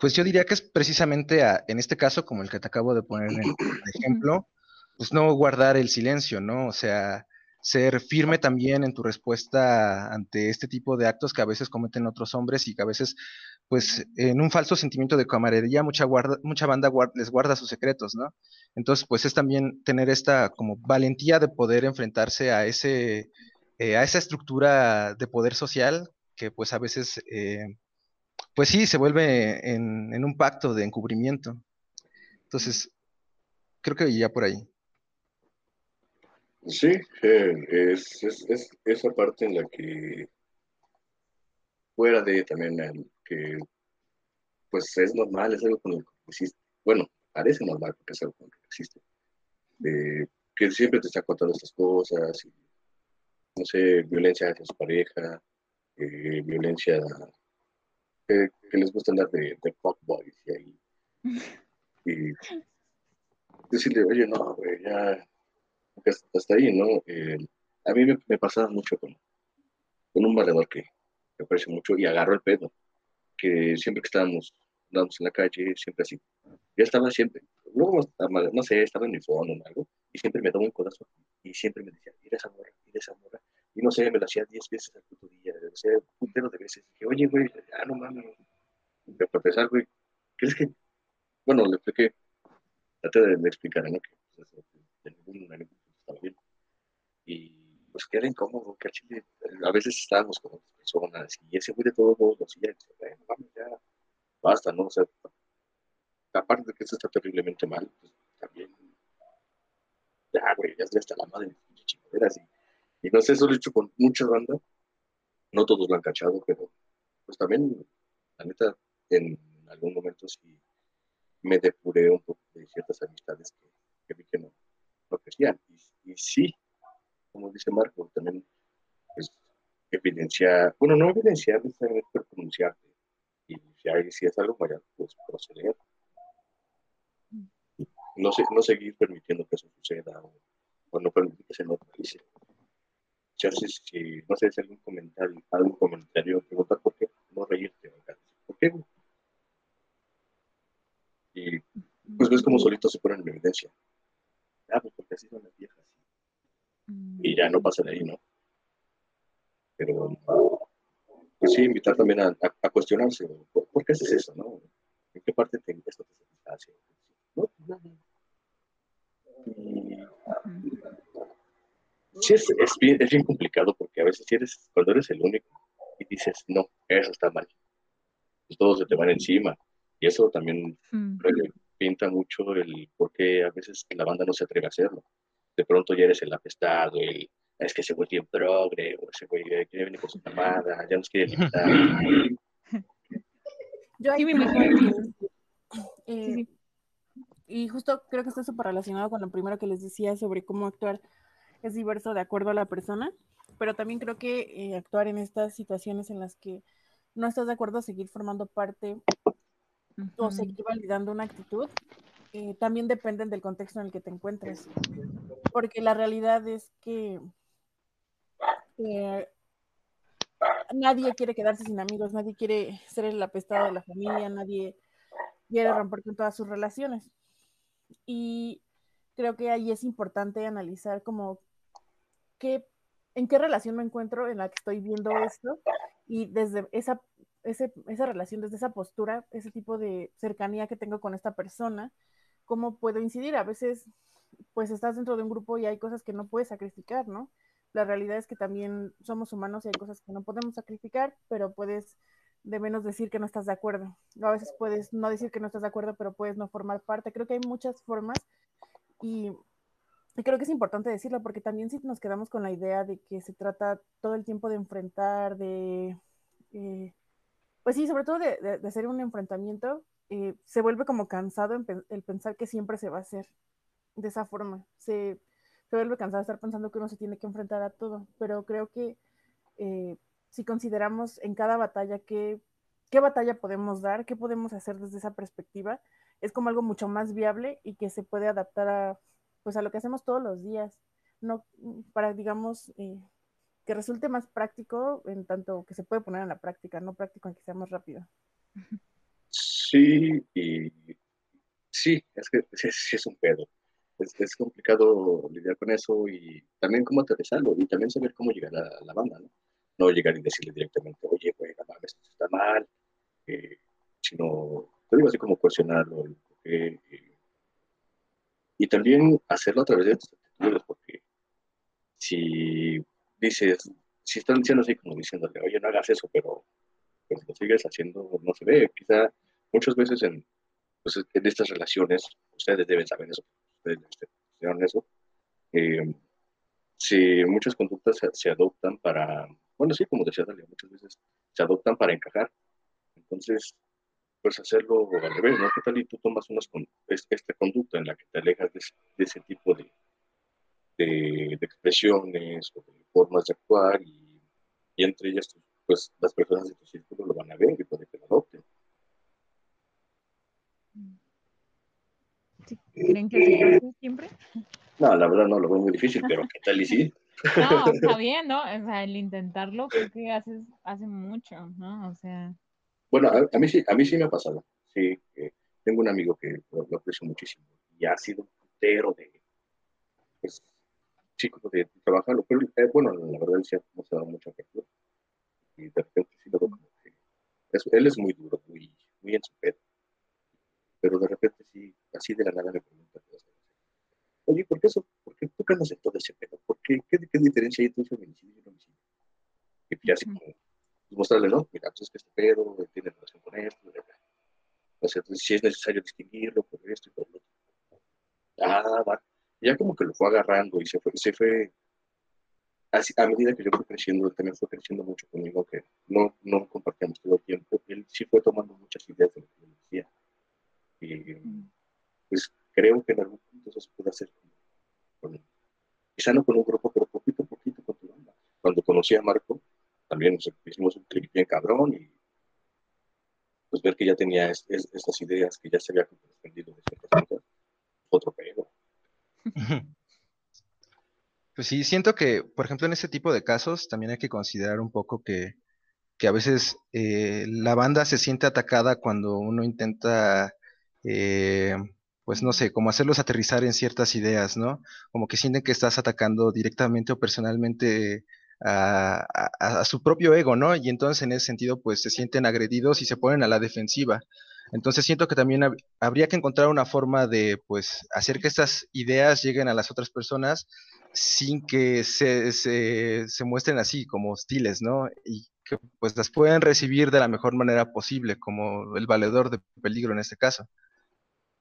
Pues yo diría que es precisamente a- en este caso, como el que te acabo de poner en el ejemplo, pues no guardar el silencio, ¿no? O sea, ser firme también en tu respuesta ante este tipo de actos que a veces cometen otros hombres y que a veces, pues, en un falso sentimiento de camaradería, mucha, guarda, mucha banda guar- les guarda sus secretos, ¿no? Entonces, pues es también tener esta como valentía de poder enfrentarse a ese, eh, a esa estructura de poder social que pues a veces... eh, pues sí, se vuelve en, un pacto de encubrimiento. Entonces, creo que ya por ahí. Sí, eh, es, es, es esa parte en la que fuera de también el que pues es normal, es algo con lo que existe. Bueno, parece normal porque es algo con lo que existe. Eh, que siempre te está contando estas cosas, y, no sé, violencia hacia su pareja, eh, violencia que, que les gusta andar de, de fuckboys y ahí. Y decirle, oye, no, güey, ya hasta ahí, ¿no? Eh, a mí me, me pasaba mucho con, con un valedor que me aprecio mucho y agarró el pedo, que siempre que estábamos, andábamos en la calle, siempre así, ya estaba siempre, luego, estaba- no sé, estaba en mi phone o algo, y siempre me daba un codazo y siempre me decía, mira esa morra, mira esa morra, y no sé, me lo hacía 10 veces al puto día, o sea, un puntero de veces, que oye, güey, ya no mames, Y para empezar, güey, ¿crees que, bueno, le expliqué, traté de, de explicar, ¿no? Que pues, de ningún, estaba bien. Y pues que era incómodo, que chile, a veces estábamos con otras personas y ese güey de todos modos lo hacía, y bueno, vamos, ya, basta, ¿no? O sea, aparte de que esto está terriblemente mal, pues también, ya, güey, ya estoy hasta la madre de chingaderas y, no sé, eso lo he hecho con muchas bandas, no todos lo han cachado, pero pues también, la neta, en algún momento sí me depuré un poco de ciertas amistades que, vi que no, no crecían. Y, sí, como dice Marco, también pues, evidenciar, bueno, no evidenciar, es también es pronunciarte. Y si, hay, si es algo mayor, pues proceder. No, se, no seguir permitiendo que eso suceda o, no permitir que se normalice. Chances, si, no sé si algún comentario, algún comentario, preguntar por qué, no reírte, ¿por qué? Y pues ves como solitos se ponen en evidencia. Ah, pues porque así son las viejas. Y ya no pasa de ahí, ¿no? Pero, pues sí, invitar también a, a, cuestionarse. ¿por, ¿por, qué haces eso, no? ¿En qué parte te, esto te satisface? No, nada. Sí, es, es, bien, es bien complicado porque a veces eres, cuando eres el único y dices, no, eso está mal, pues todos se te van encima. Y eso también Mm. pinta mucho el por qué a veces la banda no se atreve a hacerlo. De pronto ya eres el apestado, el es que ese güey tiene progre, o ese güey quiere venir con su mamada, ya nos quiere limitar. Yo ahí Sí, me imagino. eh, Sí, sí. Y justo creo que está súper relacionado con lo primero que les decía sobre cómo actuar es diverso de acuerdo a la persona, pero también creo que eh, actuar en estas situaciones en las que no estás de acuerdo a seguir formando parte o seguir validando una actitud, eh, también dependen del contexto en el que te encuentres. Porque la realidad es que eh, nadie quiere quedarse sin amigos, nadie quiere ser el apestado de la familia, nadie quiere romper con todas sus relaciones. Y creo que ahí es importante analizar como qué, en qué relación me encuentro en la que estoy viendo esto y desde esa, ese, esa relación, desde esa postura, ese tipo de cercanía que tengo con esta persona, cómo puedo incidir. A veces, pues estás dentro de un grupo y hay cosas que no puedes sacrificar, ¿no? La realidad es que también somos humanos y hay cosas que no podemos sacrificar, pero puedes de menos decir que no estás de acuerdo. A veces puedes no decir que no estás de acuerdo, pero puedes no formar parte. Creo que hay muchas formas y, y creo que es importante decirlo porque también si nos quedamos con la idea de que se trata todo el tiempo de enfrentar, de, eh, pues sí, sobre todo de, de, de hacer un enfrentamiento, eh, se vuelve como cansado pe el pensar que siempre se va a hacer de esa forma. Se, se vuelve cansado estar pensando que uno se tiene que enfrentar a todo, pero creo que eh, si consideramos en cada batalla qué, qué batalla podemos dar, qué podemos hacer desde esa perspectiva, es como algo mucho más viable y que se puede adaptar a, pues, a lo que hacemos todos los días, no para, digamos, eh, que resulte más práctico en tanto que se puede poner en la práctica, no práctico en que sea más rápido. Sí, y sí, es que sí, es un pedo. Es, es, complicado lidiar con eso y también cómo aterrizarlo y también saber cómo llegar a la banda, ¿no? No llegar y decirle directamente, oye, güey, la mames, esto está mal, eh, sino, te digo así como cuestionarlo, eh, y también hacerlo a través de estas actitudes, porque si dices, si están diciendo así como diciéndole, oye, no hagas eso, pero pues lo sigues haciendo, no se ve. Quizá muchas veces en, pues, en estas relaciones, ustedes deben saber eso, ustedes deben eso, eh, si muchas conductas se, adoptan para, bueno, sí, como decía Dalia, muchas veces se adoptan para encajar. Entonces, pues hacerlo al revés, ¿no? ¿Qué tal y tú tomas unas, esta conducta en la que te alejas de, de ese tipo de, de, de, expresiones o de formas de actuar y, y entre ellas, pues las personas de tu círculo lo van a ver y puede que lo adopten. ¿Creen que se pase siempre? No, la verdad no, lo veo muy difícil, pero ¿qué tal y sí? No, está bien, ¿no? O sea, el intentarlo creo que hace, hace mucho, ¿no? O sea... Bueno, a, a, mí, sí, a mí sí me ha pasado. Sí, eh, tengo un amigo que lo, lo, aprecio muchísimo y ha sido un putero de, pues, chico de, trabajarlo, pero eh, bueno, la verdad sí no se mucha apertura. Y de repente sí lo veo como que es, él es muy duro, muy, muy en su pedo. Pero de repente sí, así de la nada me pregunta cosas. Oye, ¿por qué eso? ¿Por qué tú andas en todo ese pedo? ¿Por qué? ¿Qué, qué diferencia hay entre un feminicidio y un homicidio? Y ya así como mostrarle, ¿no? Mira, pues es que este pedo tiene relación con esto, ¿verdad? O sea, si es necesario distinguirlo por esto y por lo otro. Ah, va. Ya como que lo fue agarrando y se fue, se fue así, a medida que yo fui creciendo, él también fue creciendo mucho conmigo, que no, no compartíamos todo el tiempo, él sí fue tomando muchas ideas de lo que yo decía. Y pues creo que en algún punto eso se puede hacer con, quizá no con un grupo, pero poquito a poquito con tu banda. Cuando conocí a Marco, también nos hicimos un clip bien cabrón y pues ver que ya tenía es, es, estas ideas, que ya se había desprendido de ciertas cosas, otro pedo. Pues sí, siento que, por ejemplo, en este tipo de casos también hay que considerar un poco que, que a veces eh, la banda se siente atacada cuando uno intenta, eh, pues no sé, como hacerlos aterrizar en ciertas ideas, ¿no? Como que sienten que estás atacando directamente o personalmente a, su propio ego, ¿no? Y entonces en ese sentido, pues se sienten agredidos y se ponen a la defensiva. Entonces siento que también hab habría que encontrar una forma de, pues, hacer que estas ideas lleguen a las otras personas sin que se, se, se muestren así como hostiles, ¿no? Y que pues las puedan recibir de la mejor manera posible, como el valedor de peligro en este caso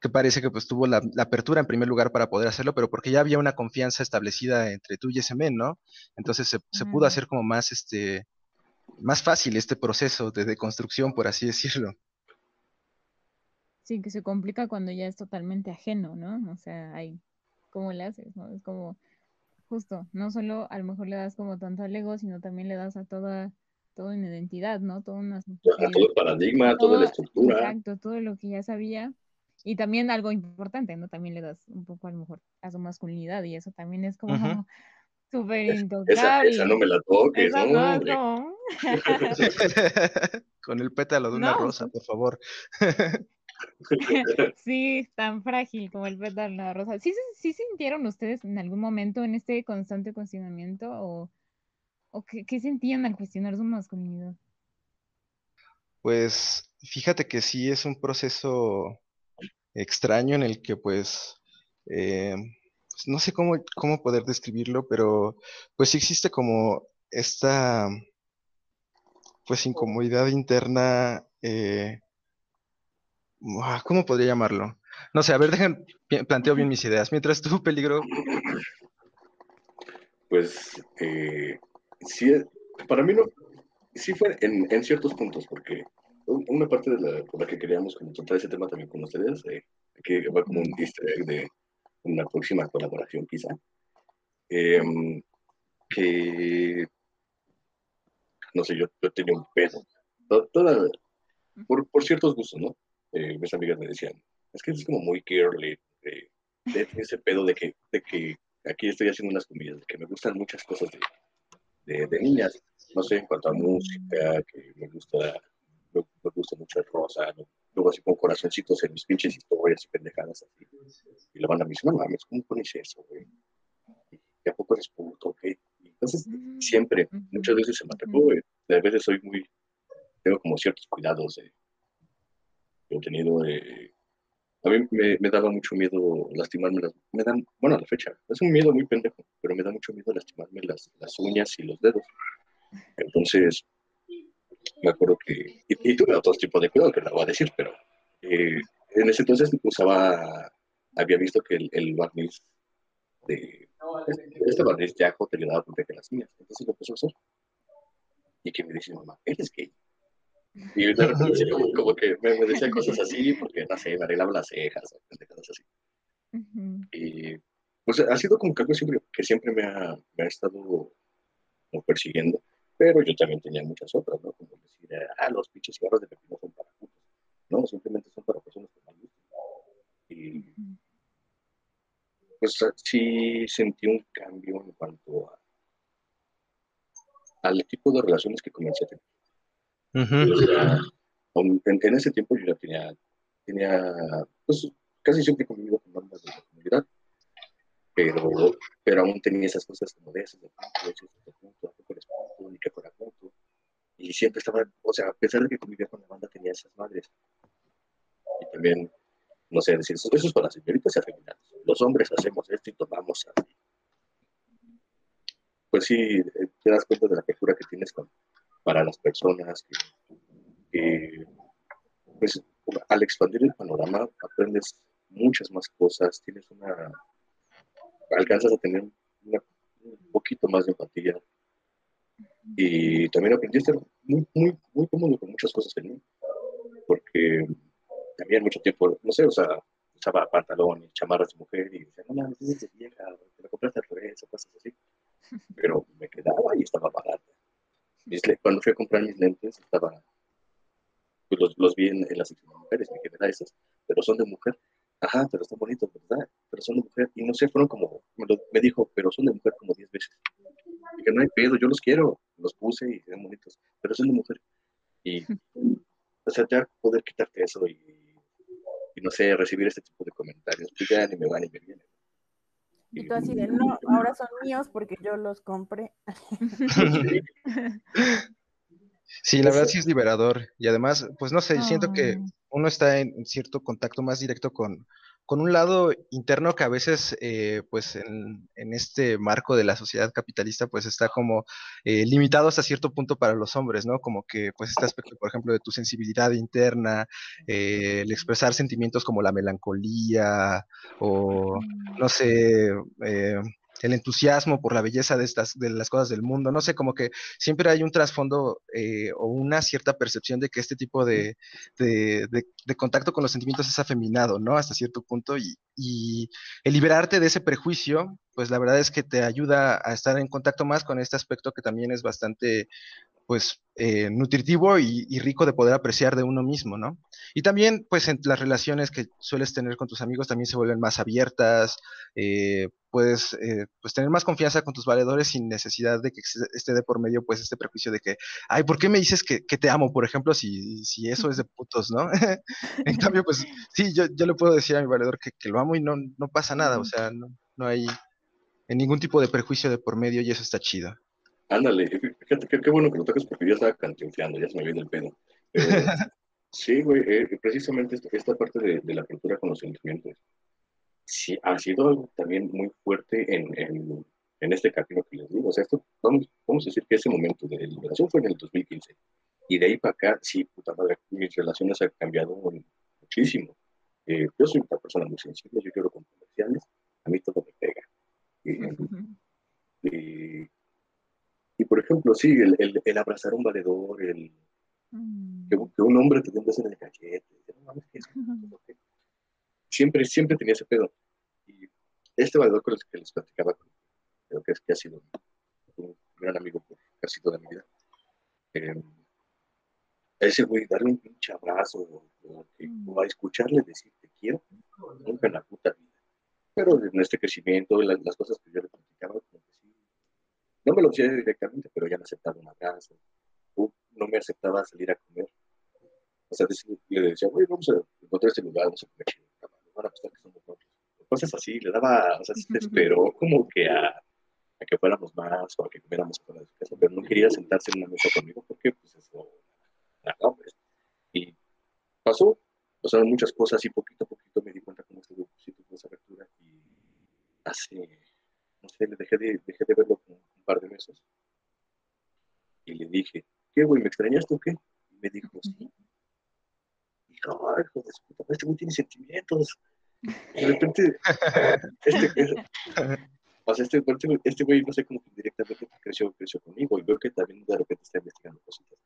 que parece que pues tuvo la, la, apertura en primer lugar para poder hacerlo, pero porque ya había una confianza establecida entre tú y ese men, ¿no? Entonces se, se pudo hacer como más, este, más fácil este proceso de deconstrucción, por así decirlo. Sí, que se complica cuando ya es totalmente ajeno, ¿no? O sea, hay, ¿cómo le haces, no? Es como, justo, no solo a lo mejor le das como tanto al ego, sino también le das a toda, toda una identidad, ¿no? Toda una... Todo el paradigma, toda la estructura. Exacto, todo lo que ya sabía y también algo importante, ¿no? También le das un poco a lo mejor a su masculinidad y eso también es como uh -huh. súper intocable. Esa, esa, no me la toques, esa ¿no? no. Con el pétalo de una no. rosa, por favor. sí, tan frágil como el pétalo de una rosa. ¿Sí, ¿Sí sintieron ustedes en algún momento en este constante cuestionamiento o, o qué, qué sentían al cuestionar su masculinidad? Pues fíjate que sí es un proceso extraño en el que pues, eh, pues no sé cómo, cómo, poder describirlo, pero pues sí existe como esta pues incomodidad interna, eh, ¿cómo podría llamarlo? No sé, a ver, dejen, planteo bien mis ideas. Mientras tú, peligro. Pues eh, sí, para mí no, sí fue en, en ciertos puntos, porque una parte de la, por la que queríamos como tratar ese tema también con ustedes, eh, que va como un easter de una próxima colaboración quizá, eh, que no sé, yo, yo tenía un pedo. To- Toda, por, por ciertos gustos, ¿no? Eh, mis amigas me decían, es que es como muy girly, ese pedo de que, de que aquí estoy haciendo unas comillas, de que me gustan muchas cosas de, de niñas, no sé, en cuanto a música, que me gusta, me, me gusta mucho el rosa, ¿no? luego así con corazoncitos en mis pinches historias y pendejadas así. Y la banda me dice, no mames, ¿cómo pones eso, güey? ¿Y a poco eres puto, ok? Entonces, siempre, Ujú. muchas veces se me atacó, güey. A veces soy muy, tengo como ciertos cuidados de, he tenido, eh, a mí me, me daba mucho miedo lastimarme las, me dan, bueno, a la fecha, es un miedo muy pendejo, pero me da mucho miedo lastimarme las, las uñas y los dedos. Entonces, me acuerdo que, y, y tuve otro tipo de cuidado que no voy a decir, pero eh, en ese entonces usaba, había visto que el, el barniz de, este barniz de ajo te le daba proteger las uñas, entonces lo empezó a usar. Y que me dice mamá, eres gay. Y de repente como, como que me, me decía cosas así, porque no sé, me arreglaba las cejas pendejadas así. Y pues ha sido como que algo siempre, que siempre me ha, me ha estado como persiguiendo, pero yo también tenía muchas otras, ¿no? Como decir, ah, los pinches cigarros de pepino son para putos. No, simplemente son para personas mal gusto. Y pues sí sentí un cambio en cuanto a, al tipo de relaciones que comencé a tener. Sea, aun- en, en ese tiempo yo ya tenía, tenía pues casi siempre conmigo con bandas de la comunidad, pero, pero aún tenía esas cosas como de esas de punto, de eres punto, que fuera punto. Y siempre estaba, o sea, a pesar de que convivía con la banda, tenía esas madres. Y también, no sé, decir, eso, es para señoritas y afeminadas. Los hombres hacemos esto y tomamos así. Pues sí, eh, te das cuenta de la apertura que tienes con, para las personas, que, pues al expandir el panorama aprendes muchas más cosas, tienes una, alcanzas a tener una- un poquito más de empatía y también aprendí a estar muy, muy, muy cómodo con muchas cosas en mí, porque también mucho tiempo, no sé, o sea, usaba pantalón y chamarras de mujer y decía, no mames, es de vieja, te la compraste al revés o cosas así, pero me quedaba y estaba barata. Mis cuando fui a comprar mis lentes, estaba, pues los, los vi en, en la sección de mujeres, me quedé a esas, pero son de mujer. Ajá, pero están bonitos, ¿verdad? Pero son de mujer. Y no sé, fueron como, me, lo- me dijo, pero son de mujer como 10 veces. Y que no hay pedo, yo los quiero. Los puse y eran bonitos, pero son de mujer. Y, o sea, ya poder quitarte eso y, y no sé, recibir este tipo de comentarios, pues ya ni me va ni me viene. Y tú así de, no, ahora son míos porque yo los compré. Sí, la verdad sí es liberador. Y además, pues no sé, siento que. Uno está en cierto contacto más directo con, con un lado interno que a veces, eh, pues en, este marco de la sociedad capitalista, pues está como eh, limitado hasta cierto punto para los hombres, ¿no? Como que, pues este aspecto, por ejemplo, de tu sensibilidad interna, eh, el expresar sentimientos como la melancolía o, no sé, el entusiasmo por la belleza de estas, de las cosas del mundo, no sé, como que siempre hay un trasfondo eh, o una cierta percepción de que este tipo de, de, de- de contacto con los sentimientos es afeminado, ¿no? Hasta cierto punto y, y el liberarte de ese prejuicio, pues la verdad es que te ayuda a estar en contacto más con este aspecto que también es bastante pues eh, nutritivo y, y rico de poder apreciar de uno mismo, ¿no? Y también, pues, en las relaciones que sueles tener con tus amigos también se vuelven más abiertas, eh, puedes eh, pues tener más confianza con tus valedores sin necesidad de que esté de por medio, pues, este prejuicio de que, ay, ¿por qué me dices que, que te amo, por ejemplo, si, si eso es de putos, ¿no? en cambio, pues, sí, yo, yo le puedo decir a mi valedor que, que lo amo y no, no pasa nada, o sea, no, no hay en ningún tipo de prejuicio de por medio y eso está chido. Ándale, fíjate qué, qué bueno que lo tocas porque yo estaba cantinfleando, ya se me viene el pedo. Pero, sí, güey, eh, precisamente esta, esta parte de, de la apertura con los sentimientos, sí, ha sido algo también muy fuerte en, en, en este camino que les digo. O sea, esto, vamos, vamos a decir que ese momento de liberación fue en el 2015. Y de ahí para acá, sí, puta madre, mis relaciones han cambiado muchísimo. Eh, yo soy una persona muy sensible, yo quiero con comerciales, a mí todo me pega. Y, y, y, por ejemplo, sí, el, el, el abrazar a un valedor, el, Mm. que, que un hombre te dé un beso en el cachete, siempre, siempre tenía ese pedo. Y este valedor con el que les platicaba, creo que es que ha sido un gran amigo por casi toda mi vida, eh, a ese güey darle un pinche abrazo o, o a escucharle decir te quiero, nunca en la puta vida. Pero en este crecimiento, las, las cosas que yo le platicaba, no me lo decía directamente, pero ya me aceptaba un abrazo, o no me aceptaba salir a comer. O sea, le decía, güey, vamos a encontrar este lugar, vamos a comer van a apostar que somos nosotros. Cosas así, le daba, o sea, sí te esperó como que a, a que fuéramos más o a que comiéramos fuera de su casa, pero no quería sentarse en una mesa conmigo porque, pues, eso. Y pasó, pasaron muchas cosas y poquito a poquito me di cuenta cómo este grupo sí tuvo esa apertura y hace, no sé, le dejé de, dejé de verlo como par de meses. Y le dije, ¿qué, güey, me extrañaste o qué? Y me dijo, sí. Y ay, hijo de puta este güey tiene sentimientos. De repente, este, es- o sea, este, este, este güey, no sé cómo directamente creció, creció conmigo y veo que también de repente está investigando cositas.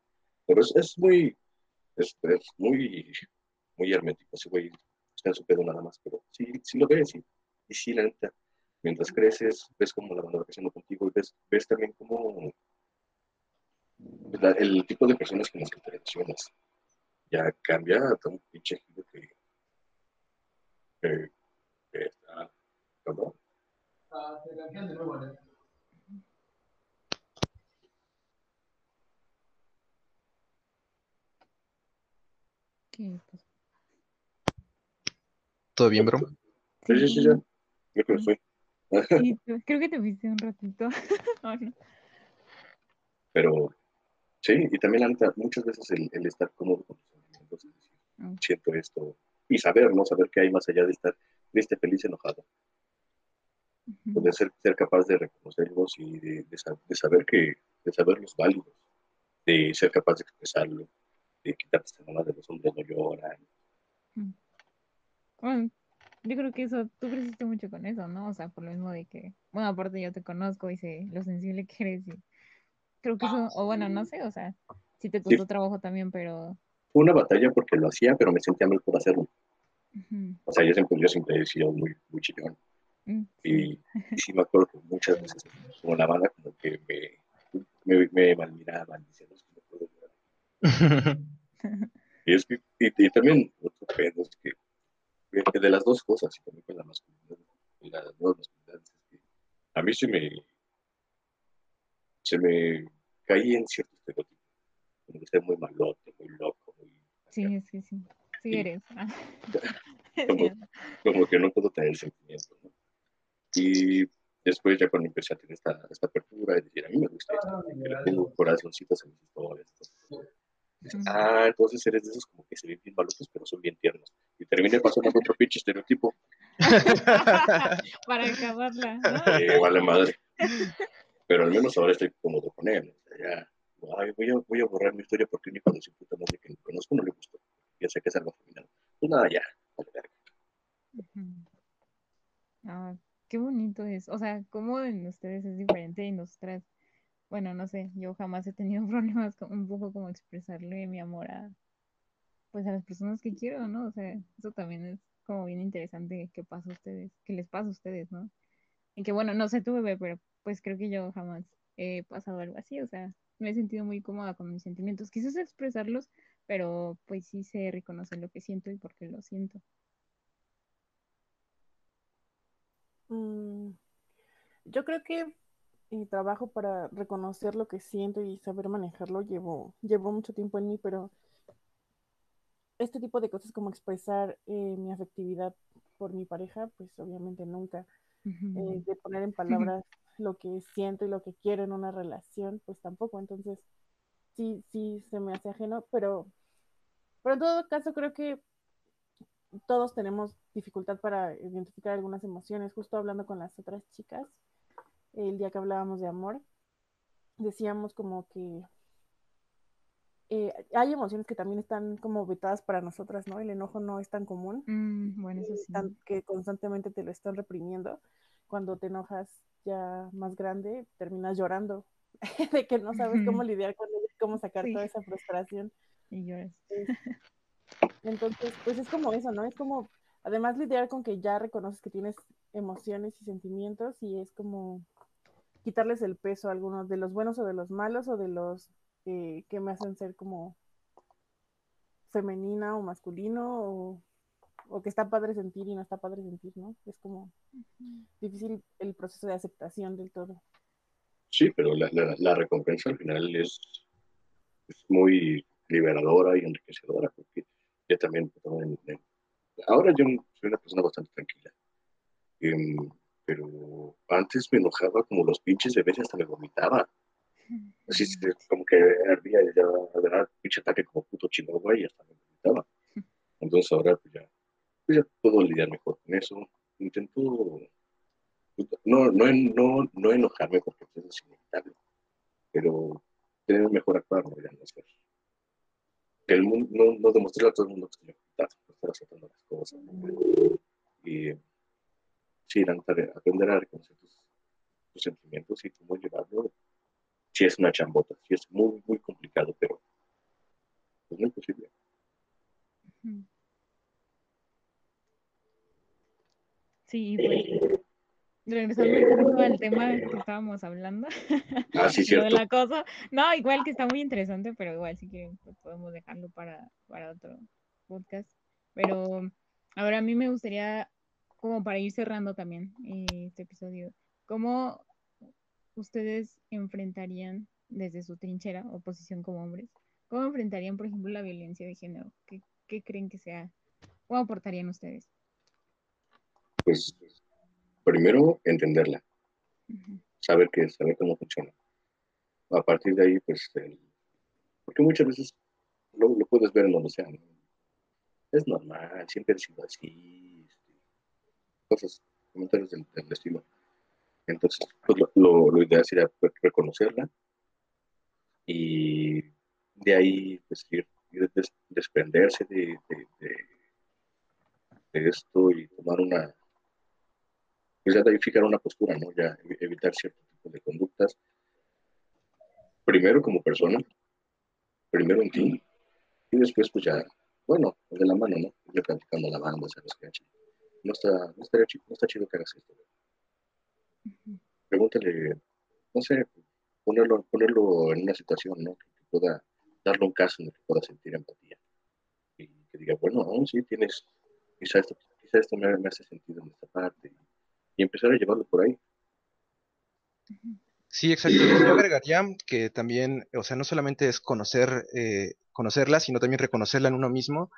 Pero es, es muy, es, es muy, muy hermético ese güey, está en su pedo nada más, pero sí, sí lo ves y, y sí, la neta, mientras creces, ves cómo la banda va creciendo contigo y ves, ves también cómo la- el tipo de personas con las que te relacionas ya cambia hasta un pinche giro que, que, que está cabrón. ¿Qué pasó? ¿Todo bien, bro? Sí, sí, sí, ya. Creo que me fui. Sí, creo que te fuiste un ratito. Oh, no. Pero sí, y también la neta, muchas veces el, el estar cómodo con tus sentimientos, Mm. siento esto, y saber, ¿no? Saber que hay más allá de estar triste, feliz, enojado. Ujú. De ser, ser capaz de reconocerlos y de, de sa- de saber que, de saberlos válidos, de ser capaz de expresarlo, de quitarte esa de los hombres no lloran. Bueno, yo creo que eso, tú creciste mucho con eso, ¿no? O sea, por lo mismo de que, bueno, aparte yo te conozco y sé lo sensible que eres y creo que eso, o bueno, no sé, o sea, sí te costó trabajo también, pero Fue una batalla porque lo hacía, pero me sentía mal por hacerlo. O sea, yo siempre, yo siempre he sido muy, muy chillón. mm, Y, y sí me acuerdo que muchas veces como la banda como que me, me, me malmiraban, diciendo "Es que no puedo llorar". Y, es que, y, y también otro pedo es que de las dos cosas, y también con la masculinidad, y las dos masculinidades, es que a mí se me, se me caí en cierto estereotipo, como de ser muy malote, muy loco, muy, sí, sí, sí Sí. eres. ah. Como- que no puedo tener sentimientos, ¿no? Y después ya cuando empecé a tener esta, esta apertura y decir, a mí me gusta esto, le pongo corazoncitos a mis historias. Ah, entonces eres de esos como que se ven bien malotes, pero son bien tiernos. Y terminé pasando otro pinche estereotipo. Para acabarla, ¿no? Eh, vale madre. Pero al menos ahora estoy cómodo con él. O sea, ya, ay, voy, a, voy a borrar mi historia porque un hijo de su puta madre que no conozco no le gustó. Ya sé que es algo femenino. Pues nada, ya. vale. Ah, qué bonito es. O sea, cómo en ustedes es diferente y nosotras, bueno, no sé, yo jamás he tenido problemas con un poco como expresarle mi amor a, pues a las personas que quiero, ¿no? O sea, eso también es como bien interesante que pasa a ustedes, que les pasa a ustedes, ¿no? Y que bueno, no sé tu bebé, pero pues creo que yo jamás he pasado algo así, o sea, me he sentido muy cómoda con mis sentimientos. Quizás expresarlos, pero pues sí sé reconocer lo que siento y por qué lo siento. Mm, Yo creo que mi trabajo para reconocer lo que siento y saber manejarlo llevó, llevó mucho tiempo en mí, pero este tipo de cosas como expresar eh, mi afectividad por mi pareja, pues obviamente nunca. Eh, de poner en palabras lo que siento y lo que quiero en una relación, pues tampoco. Entonces, sí, sí se me hace ajeno, pero, pero en todo caso creo que todos tenemos dificultad para identificar algunas emociones. Justo hablando con las otras chicas, el día que hablábamos de amor, decíamos como que eh, hay emociones que también están como vetadas para nosotras, ¿no? El enojo no es tan común, Mm, bueno, eso sí. tan- que constantemente te lo están reprimiendo. Cuando te enojas ya más grande, terminas llorando de que no sabes cómo lidiar con ella, cómo sacar Sí. toda esa frustración. Y lloras. Es- Entonces, pues es como eso, ¿no? Es como, además lidiar con que ya reconoces que tienes emociones y sentimientos y es como quitarles el peso a algunos de los buenos o de los malos o de los eh, que me hacen ser como femenina o masculino o, o que está padre sentir y no está padre sentir, ¿no? Es como difícil el proceso de aceptación del todo. Sí, pero la, la, la recompensa al final es, es muy liberadora y enriquecedora, porque yo también, también- ahora yo soy una persona bastante tranquila, Em, pero antes me enojaba como los pinches bebés y hasta me vomitaba, así como que ardía y ya era pinche ataque como puto chihuahua y hasta me vomitaba. Entonces ahora pues ya, pues ya puedo lidiar mejor con eso, intento no, no, no, no enojarme porque pues, es inevitable, pero tener un mejor actuar, no no ser. Que el mundo, no, no demostrarle a todo el mundo que estoy estar aceptando las cosas. Y sí, la tarea, aprender a reconocer tus, tus sentimientos y cómo llevarlo. Sí es una chambota, sí es muy, muy complicado, pero es posible. Ujú. Sí, pues regresando un poco al tema que estábamos hablando, Ah, sí, cierto. acoso. No, igual que está muy interesante, pero igual si quieren pues, podemos dejarlo para, para otro podcast. Pero ahora a mí me gustaría, como para ir cerrando también eh, este episodio, ¿cómo ustedes enfrentarían desde su trinchera o posición como hombres? ¿Cómo enfrentarían, por ejemplo, la violencia de género? ¿Qué, qué creen que sea? ¿Cómo aportarían ustedes? Pues primero entenderla, saber que saber cómo funciona. A partir de ahí, pues, el- porque muchas veces lo, lo puedes ver en donde sea. ¿no? Es normal, siempre he sido así, cosas, comentarios del, del estilo. Entonces, pues lo, lo, lo ideal sería reconocerla y de ahí, pues, ir, ir des- desprenderse de, de, de- esto y tomar una, pues ya fijar una postura, ¿no? Ya evi- evitar cierto tipo de conductas. Primero como persona, primero en ti, y después pues ya, bueno, de la mano, ¿no? Ir platicando la banda, ¿sabes qué? No está, no estaría chido, no está chido que hagas esto. Pregúntale, no sé, ponerlo, ponerlo en una situación, ¿no? Que pueda darle un caso en el que pueda sentir empatía. Y que diga, bueno, aún sí tienes, quizá esto, quizá esto me, me hace sentido en esta parte. Y empezar a llevarlo por ahí. Sí, exacto. Yo agregaría que también, o sea, no solamente es conocer, eh, conocerla, sino también reconocerla en uno mismo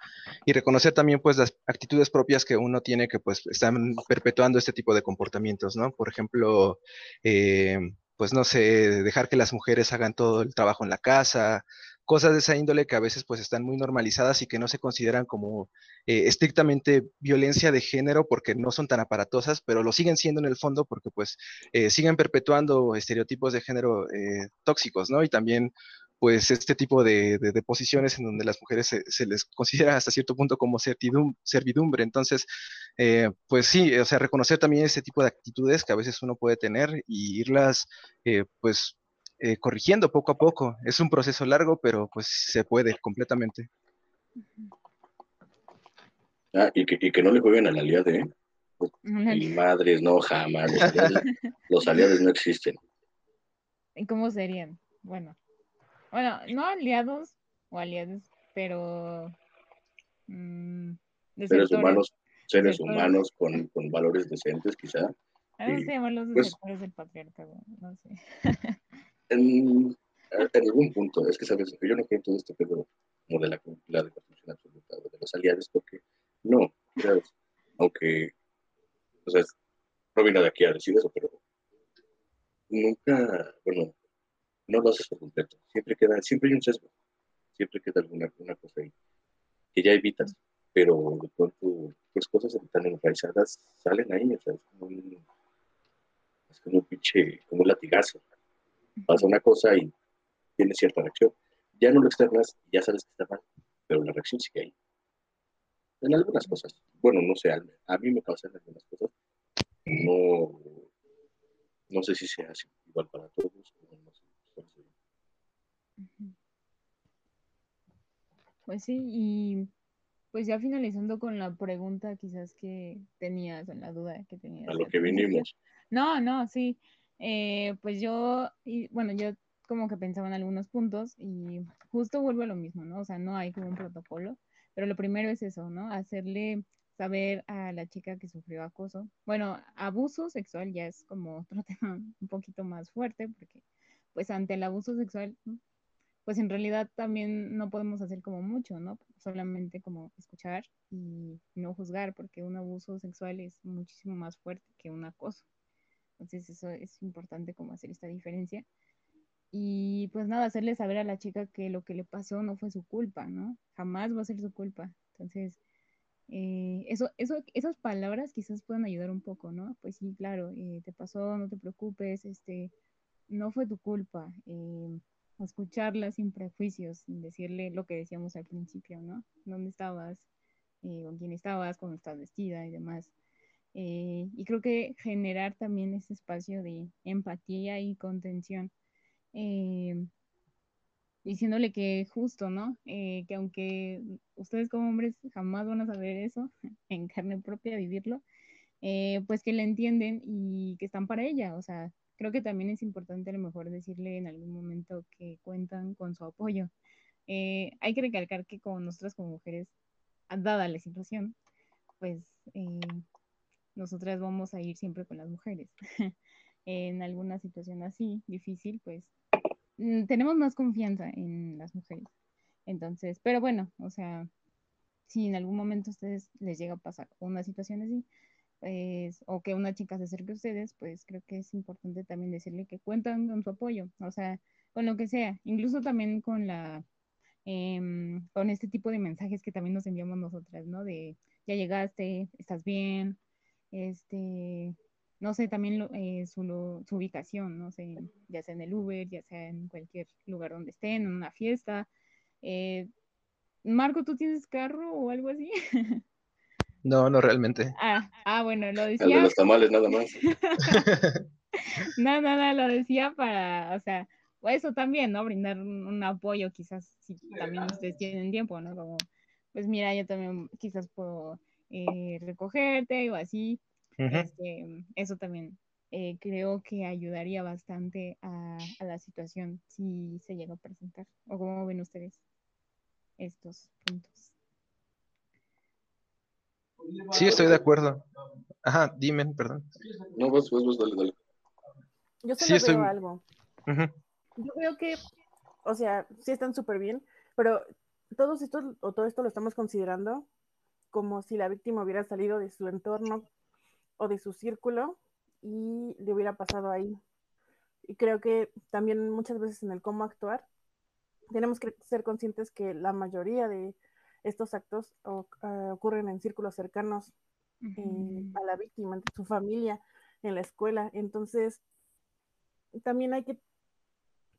y reconocer también, pues, las actitudes propias que uno tiene que, pues, están perpetuando este tipo de comportamientos, ¿no? Por ejemplo, eh, pues, no sé, dejar que las mujeres hagan todo el trabajo en la casa, cosas de esa índole que a veces, pues, están muy normalizadas y que no se consideran como eh, estrictamente violencia de género porque no son tan aparatosas, pero lo siguen siendo en el fondo porque, pues, eh, siguen perpetuando estereotipos de género eh, tóxicos, ¿no? Y también, pues, este tipo de, de- de posiciones en donde las mujeres se, les considera hasta cierto punto como servidum- servidumbre. Entonces, eh, pues sí, o sea, reconocer también ese tipo de actitudes que a veces uno puede tener y irlas, eh, pues, eh, corrigiendo poco a poco. Es un proceso largo, pero pues se puede completamente. Ah, y que, y que no le jueguen a la aliado, ¿eh? Y madres, no, jamás. Los aliados, los aliados no existen. ¿Y cómo serían? Bueno, bueno, no aliados o aliados, pero mm, Seres humanos, seres humanos con, con valores decentes, quizá. Vamos Sí, a llamarlos pues- desertores del patriarcado, no sé. En, algún punto, es que sabes, yo no creo en todo este pedo como de la, la deconstrucción absoluta o de los aliados, porque no, ¿sabes? aunque, o sea, no vino de aquí a decir eso, pero nunca, bueno, no lo haces por completo, siempre queda, siempre hay un sesgo, siempre queda alguna, alguna cosa ahí, que ya evitas, pero de pronto, pues cosas tan enraizadas salen ahí, o sea, es como un, es como un pinche, como un latigazo, pasa una cosa y tiene cierta reacción. Ya no lo externas, ya sabes que está mal, pero la reacción sigue ahí. En algunas cosas. Bueno, no sé, a, mí me causan algunas cosas. No, no sé si sea así, igual para todos. o no sé, no sé. Ujú. Pues sí, y pues ya finalizando con la pregunta quizás que tenías, o la duda que tenías. A lo que vinimos. No, no, sí. Eh, pues yo, y, bueno, yo como que pensaba en algunos puntos y justo vuelvo a lo mismo, ¿no? O sea, no hay como un protocolo, pero lo primero es eso, ¿no? Hacerle saber a la chica que sufrió acoso. Bueno, abuso sexual ya es como otro tema un poquito más fuerte porque pues ante el abuso sexual pues en realidad también no podemos hacer como mucho, ¿no? Solamente como escuchar y no juzgar, porque un abuso sexual es muchísimo más fuerte que un acoso. Entonces eso es importante como hacer esta diferencia. Y pues nada, hacerle saber a la chica que lo que le pasó no fue su culpa, ¿no? Jamás va a ser su culpa. Entonces, eh, eso, eso, esas palabras quizás puedan ayudar un poco, ¿no? Pues sí, claro, eh, te pasó, no te preocupes, este, no fue tu culpa. Eh, escucharla sin prejuicios, sin decirle lo que decíamos al principio, ¿no? ¿Dónde estabas? Eh, ¿Con quién estabas? ¿Cómo estás vestida? Y demás. Eh, y creo que generar también ese espacio de empatía y contención. Eh, diciéndole que justo, ¿no? que aunque ustedes como hombres jamás van a saber eso, en carne propia vivirlo, pues que le entienden y que están para ella, o sea, creo que también es importante a lo mejor decirle en algún momento que cuentan con su apoyo. Eh, hay que recalcar que como nosotras como mujeres, dada la situación, pues eh, nosotras vamos a ir siempre con las mujeres. en alguna situación así difícil, pues mm, tenemos más confianza en las mujeres. Entonces, pero bueno, o sea, si en algún momento a ustedes les llega a pasar una situación así, pues, o que una chica se acerque a ustedes, pues creo que es importante también decirle que cuentan con su apoyo, o sea, con lo que sea, incluso también con la, em, con este tipo de mensajes que también nos enviamos nosotras, ¿no? De ya llegaste, estás bien, este, no sé, también eh, su, su, ubicación, no sé, ya sea en el Uber, ya sea en cualquier lugar donde estén, en una fiesta. Eh, Marco, ¿tú tienes carro o algo así? No, no realmente. Ah, ah bueno, lo decía. El de los tamales, nada más. no, no, no, lo decía para, o sea, eso también, ¿no? Brindar un, apoyo, quizás si también ustedes tienen tiempo, ¿no? Como, pues mira, yo también quizás puedo eh, recogerte o así. este, eso también eh, creo que ayudaría bastante a, a, la situación si se llega a presentar. ¿O cómo ven ustedes estos puntos? Sí, estoy de acuerdo. Ajá, dime, perdón. No, vos, vos, vos, dale, dale. Yo solo sí, veo algo. Yo veo que, o sea, sí están súper bien, pero todos estos, o todo esto lo estamos considerando como si la víctima hubiera salido de su entorno o de su círculo y le hubiera pasado ahí. Y creo que también muchas veces en el cómo actuar, tenemos que ser conscientes que la mayoría de estos actos ah, ocurren en círculos cercanos eh, a la víctima, en su familia, en la escuela. Entonces, también hay que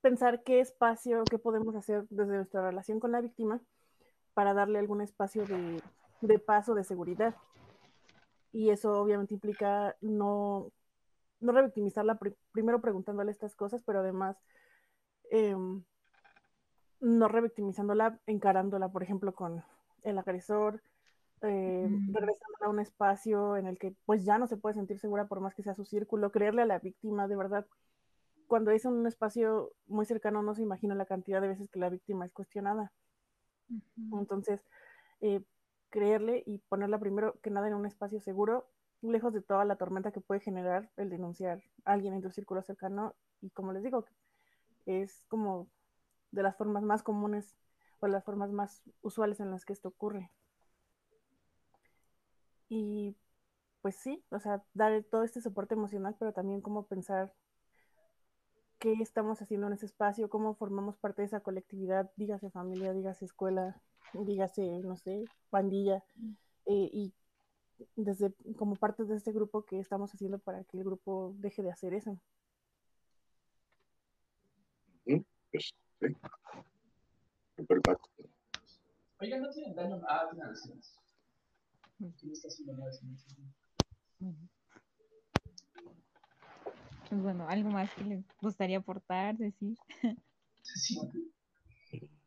pensar qué espacio, qué podemos hacer desde nuestra relación con la víctima para darle algún espacio de, de paso, de seguridad. Y eso obviamente implica no, no revictimizarla primero preguntándole estas cosas, pero además em, no revictimizándola, encarándola, por ejemplo, con el agresor, eh, regresándola a un espacio en el que pues ya no se puede sentir segura por más que sea su círculo, creerle a la víctima, de verdad, cuando es un espacio muy cercano no se imagina la cantidad de veces que la víctima es cuestionada. Entonces, eh, creerle y ponerla primero que nada en un espacio seguro, lejos de toda la tormenta que puede generar el denunciar a alguien en tu círculo cercano. Y como les digo, es como de las formas más comunes o las formas más usuales en las que esto ocurre. Y pues sí, o sea, dar todo este soporte emocional, pero también cómo pensar qué estamos haciendo en ese espacio, cómo formamos parte de esa colectividad, dígase familia, dígase escuela, dígase, no sé, pandilla, eh, y desde como parte de este grupo que estamos haciendo para que el grupo deje de hacer eso. Pues, sí. Oiga, no tienen daño. Ah, tienen lesiones. Pues bueno, algo más que les gustaría aportar, decir. Sí.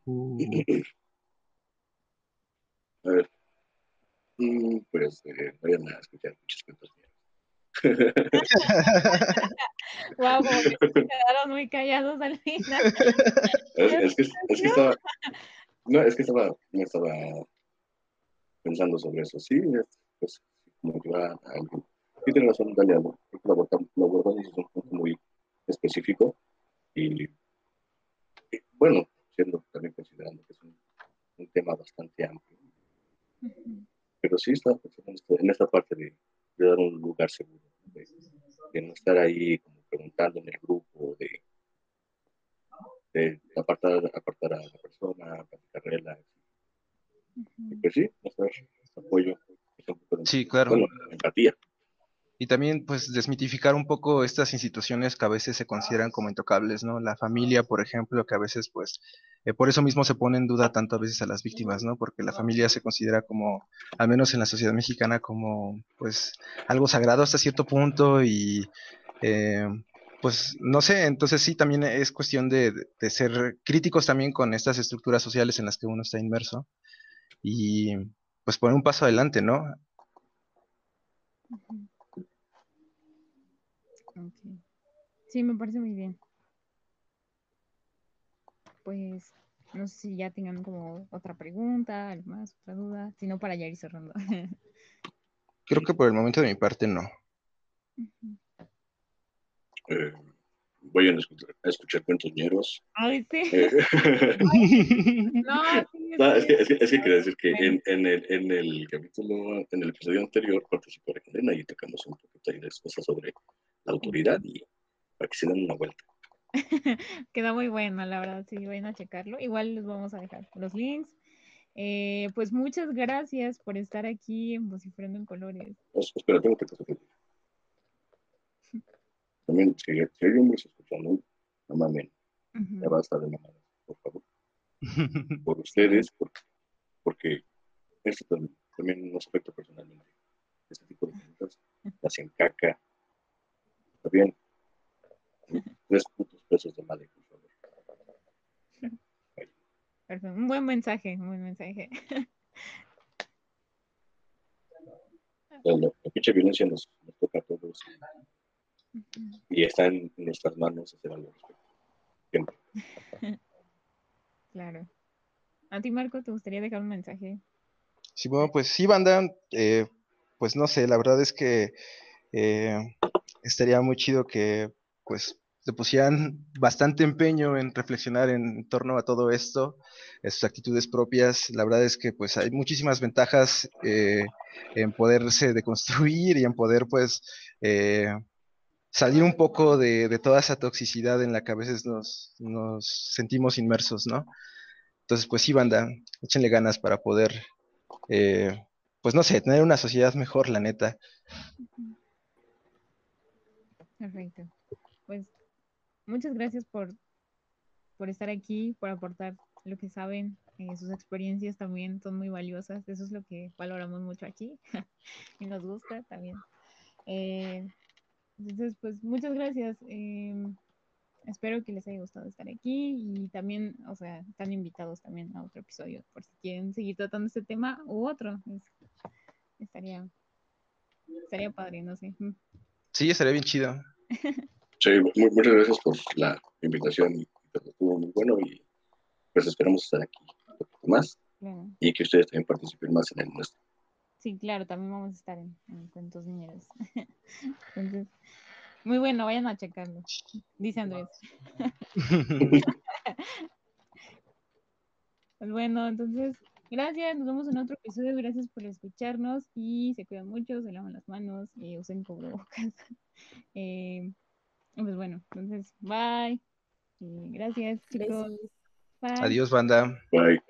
A ver. Mm, pues eh, vayan a escuchar muchas cuentas mías. Wow, como que se quedaron muy callados al final. Es, es que, es que estaba, no, es que estaba, no estaba pensando sobre eso. Sí, es, pues, como que va a alguien. Sí, tiene razón, Dalia, ¿no? Creo que lo abordamos, desde un punto muy específico y, y, bueno, siendo también considerando que es un, un tema bastante amplio. Pero sí estaba pensando en, esto- en esta parte de, de dar un lugar seguro, de, de no estar ahí como preguntando en el grupo, de, de apartar, apartar a la persona, platicar relax. Y pues sí, mostrar apoyo. Sí, claro. Bueno, empatía. Y también, pues, desmitificar un poco estas instituciones que a veces se consideran como intocables, ¿no? La familia, por ejemplo, que a veces, pues, eh, por eso mismo se pone en duda tanto a veces a las víctimas, ¿no? Porque la familia se considera como, al menos en la sociedad mexicana, como, pues, algo sagrado hasta cierto punto y, eh, pues, no sé, entonces sí, también es cuestión de, ser críticos también con estas estructuras sociales en las que uno está inmerso y, pues, poner un paso adelante, ¿no? Ok. Sí, me parece muy bien. Pues no sé si ya tengan como otra pregunta, algo más, otra duda, si no para ya ir cerrando. Creo que por el momento de mi parte no. Eh, vayan a escuchar, a escuchar cuentos ñeros. Ay, sí. Eh, No, sí, no, es, que, es, que, es que quería decir que en, en, el, en el capítulo, en el episodio anterior participó Elena y tocamos un poquito ahí de cosas sobre la autoridad y para que se den una vuelta. Quedó muy bueno, la verdad, sí, vayan a checarlo. Igual les vamos a dejar los links. Eh, pues muchas gracias por estar aquí en Vociferando en Colores. Es- espera, tengo que pasar. También, si, si hay hombres escuchando, no mamen, Ujú. ya basta de mamadas, por favor. Por ustedes, por- porque esto tam- también nos afecta personalmente. Este tipo de preguntas hacen caca. Está bien. Tres putos pesos de madre, por favor. Perfecto. Un buen mensaje, un buen mensaje. La, pinche violencia nos, nos toca a todos y está en nuestras manos hacer algo. Siempre. Claro. A ti, Marco, ¿te gustaría dejar un mensaje? Sí, bueno, pues sí, banda, eh, pues no sé, la verdad es que eh, estaría muy chido que pues se pusieran bastante empeño en reflexionar en torno a todo esto, a sus actitudes propias. La verdad es que pues hay muchísimas ventajas eh, en poderse deconstruir y en poder pues eh, salir un poco de, de toda esa toxicidad en la que a veces nos, nos sentimos inmersos, ¿no? Entonces, pues sí, banda, échenle ganas para poder eh, pues no sé, tener una sociedad mejor, la neta. Perfecto. Pues muchas gracias por, por estar aquí, por aportar lo que saben. eh, sus experiencias también son muy valiosas. Eso es lo que valoramos mucho aquí y nos gusta también. Eh, entonces, pues muchas gracias. eh, espero que les haya gustado estar aquí y también, o sea, están invitados también a otro episodio por si quieren seguir tratando este tema u otro. Es- estaría, estaría padre, no sé. Mm. Sí, estaría bien chido. Sí, mu- muchas gracias por la invitación. y Estuvo muy bueno y pues esperamos estar aquí un poquito más Claro. y que ustedes también participen más en el nuestro. Sí, claro, también vamos a estar en, en Cuentos Niñeros. Entonces, muy bueno, vayan a checarlo, dice Andrés. Pues bueno, entonces, gracias, nos vemos en otro episodio, gracias por escucharnos y se cuidan mucho, se lavan las manos y usen cubrebocas. Eh, pues bueno, entonces, bye. Y gracias, chicos. Bye. Adiós, banda. Bye.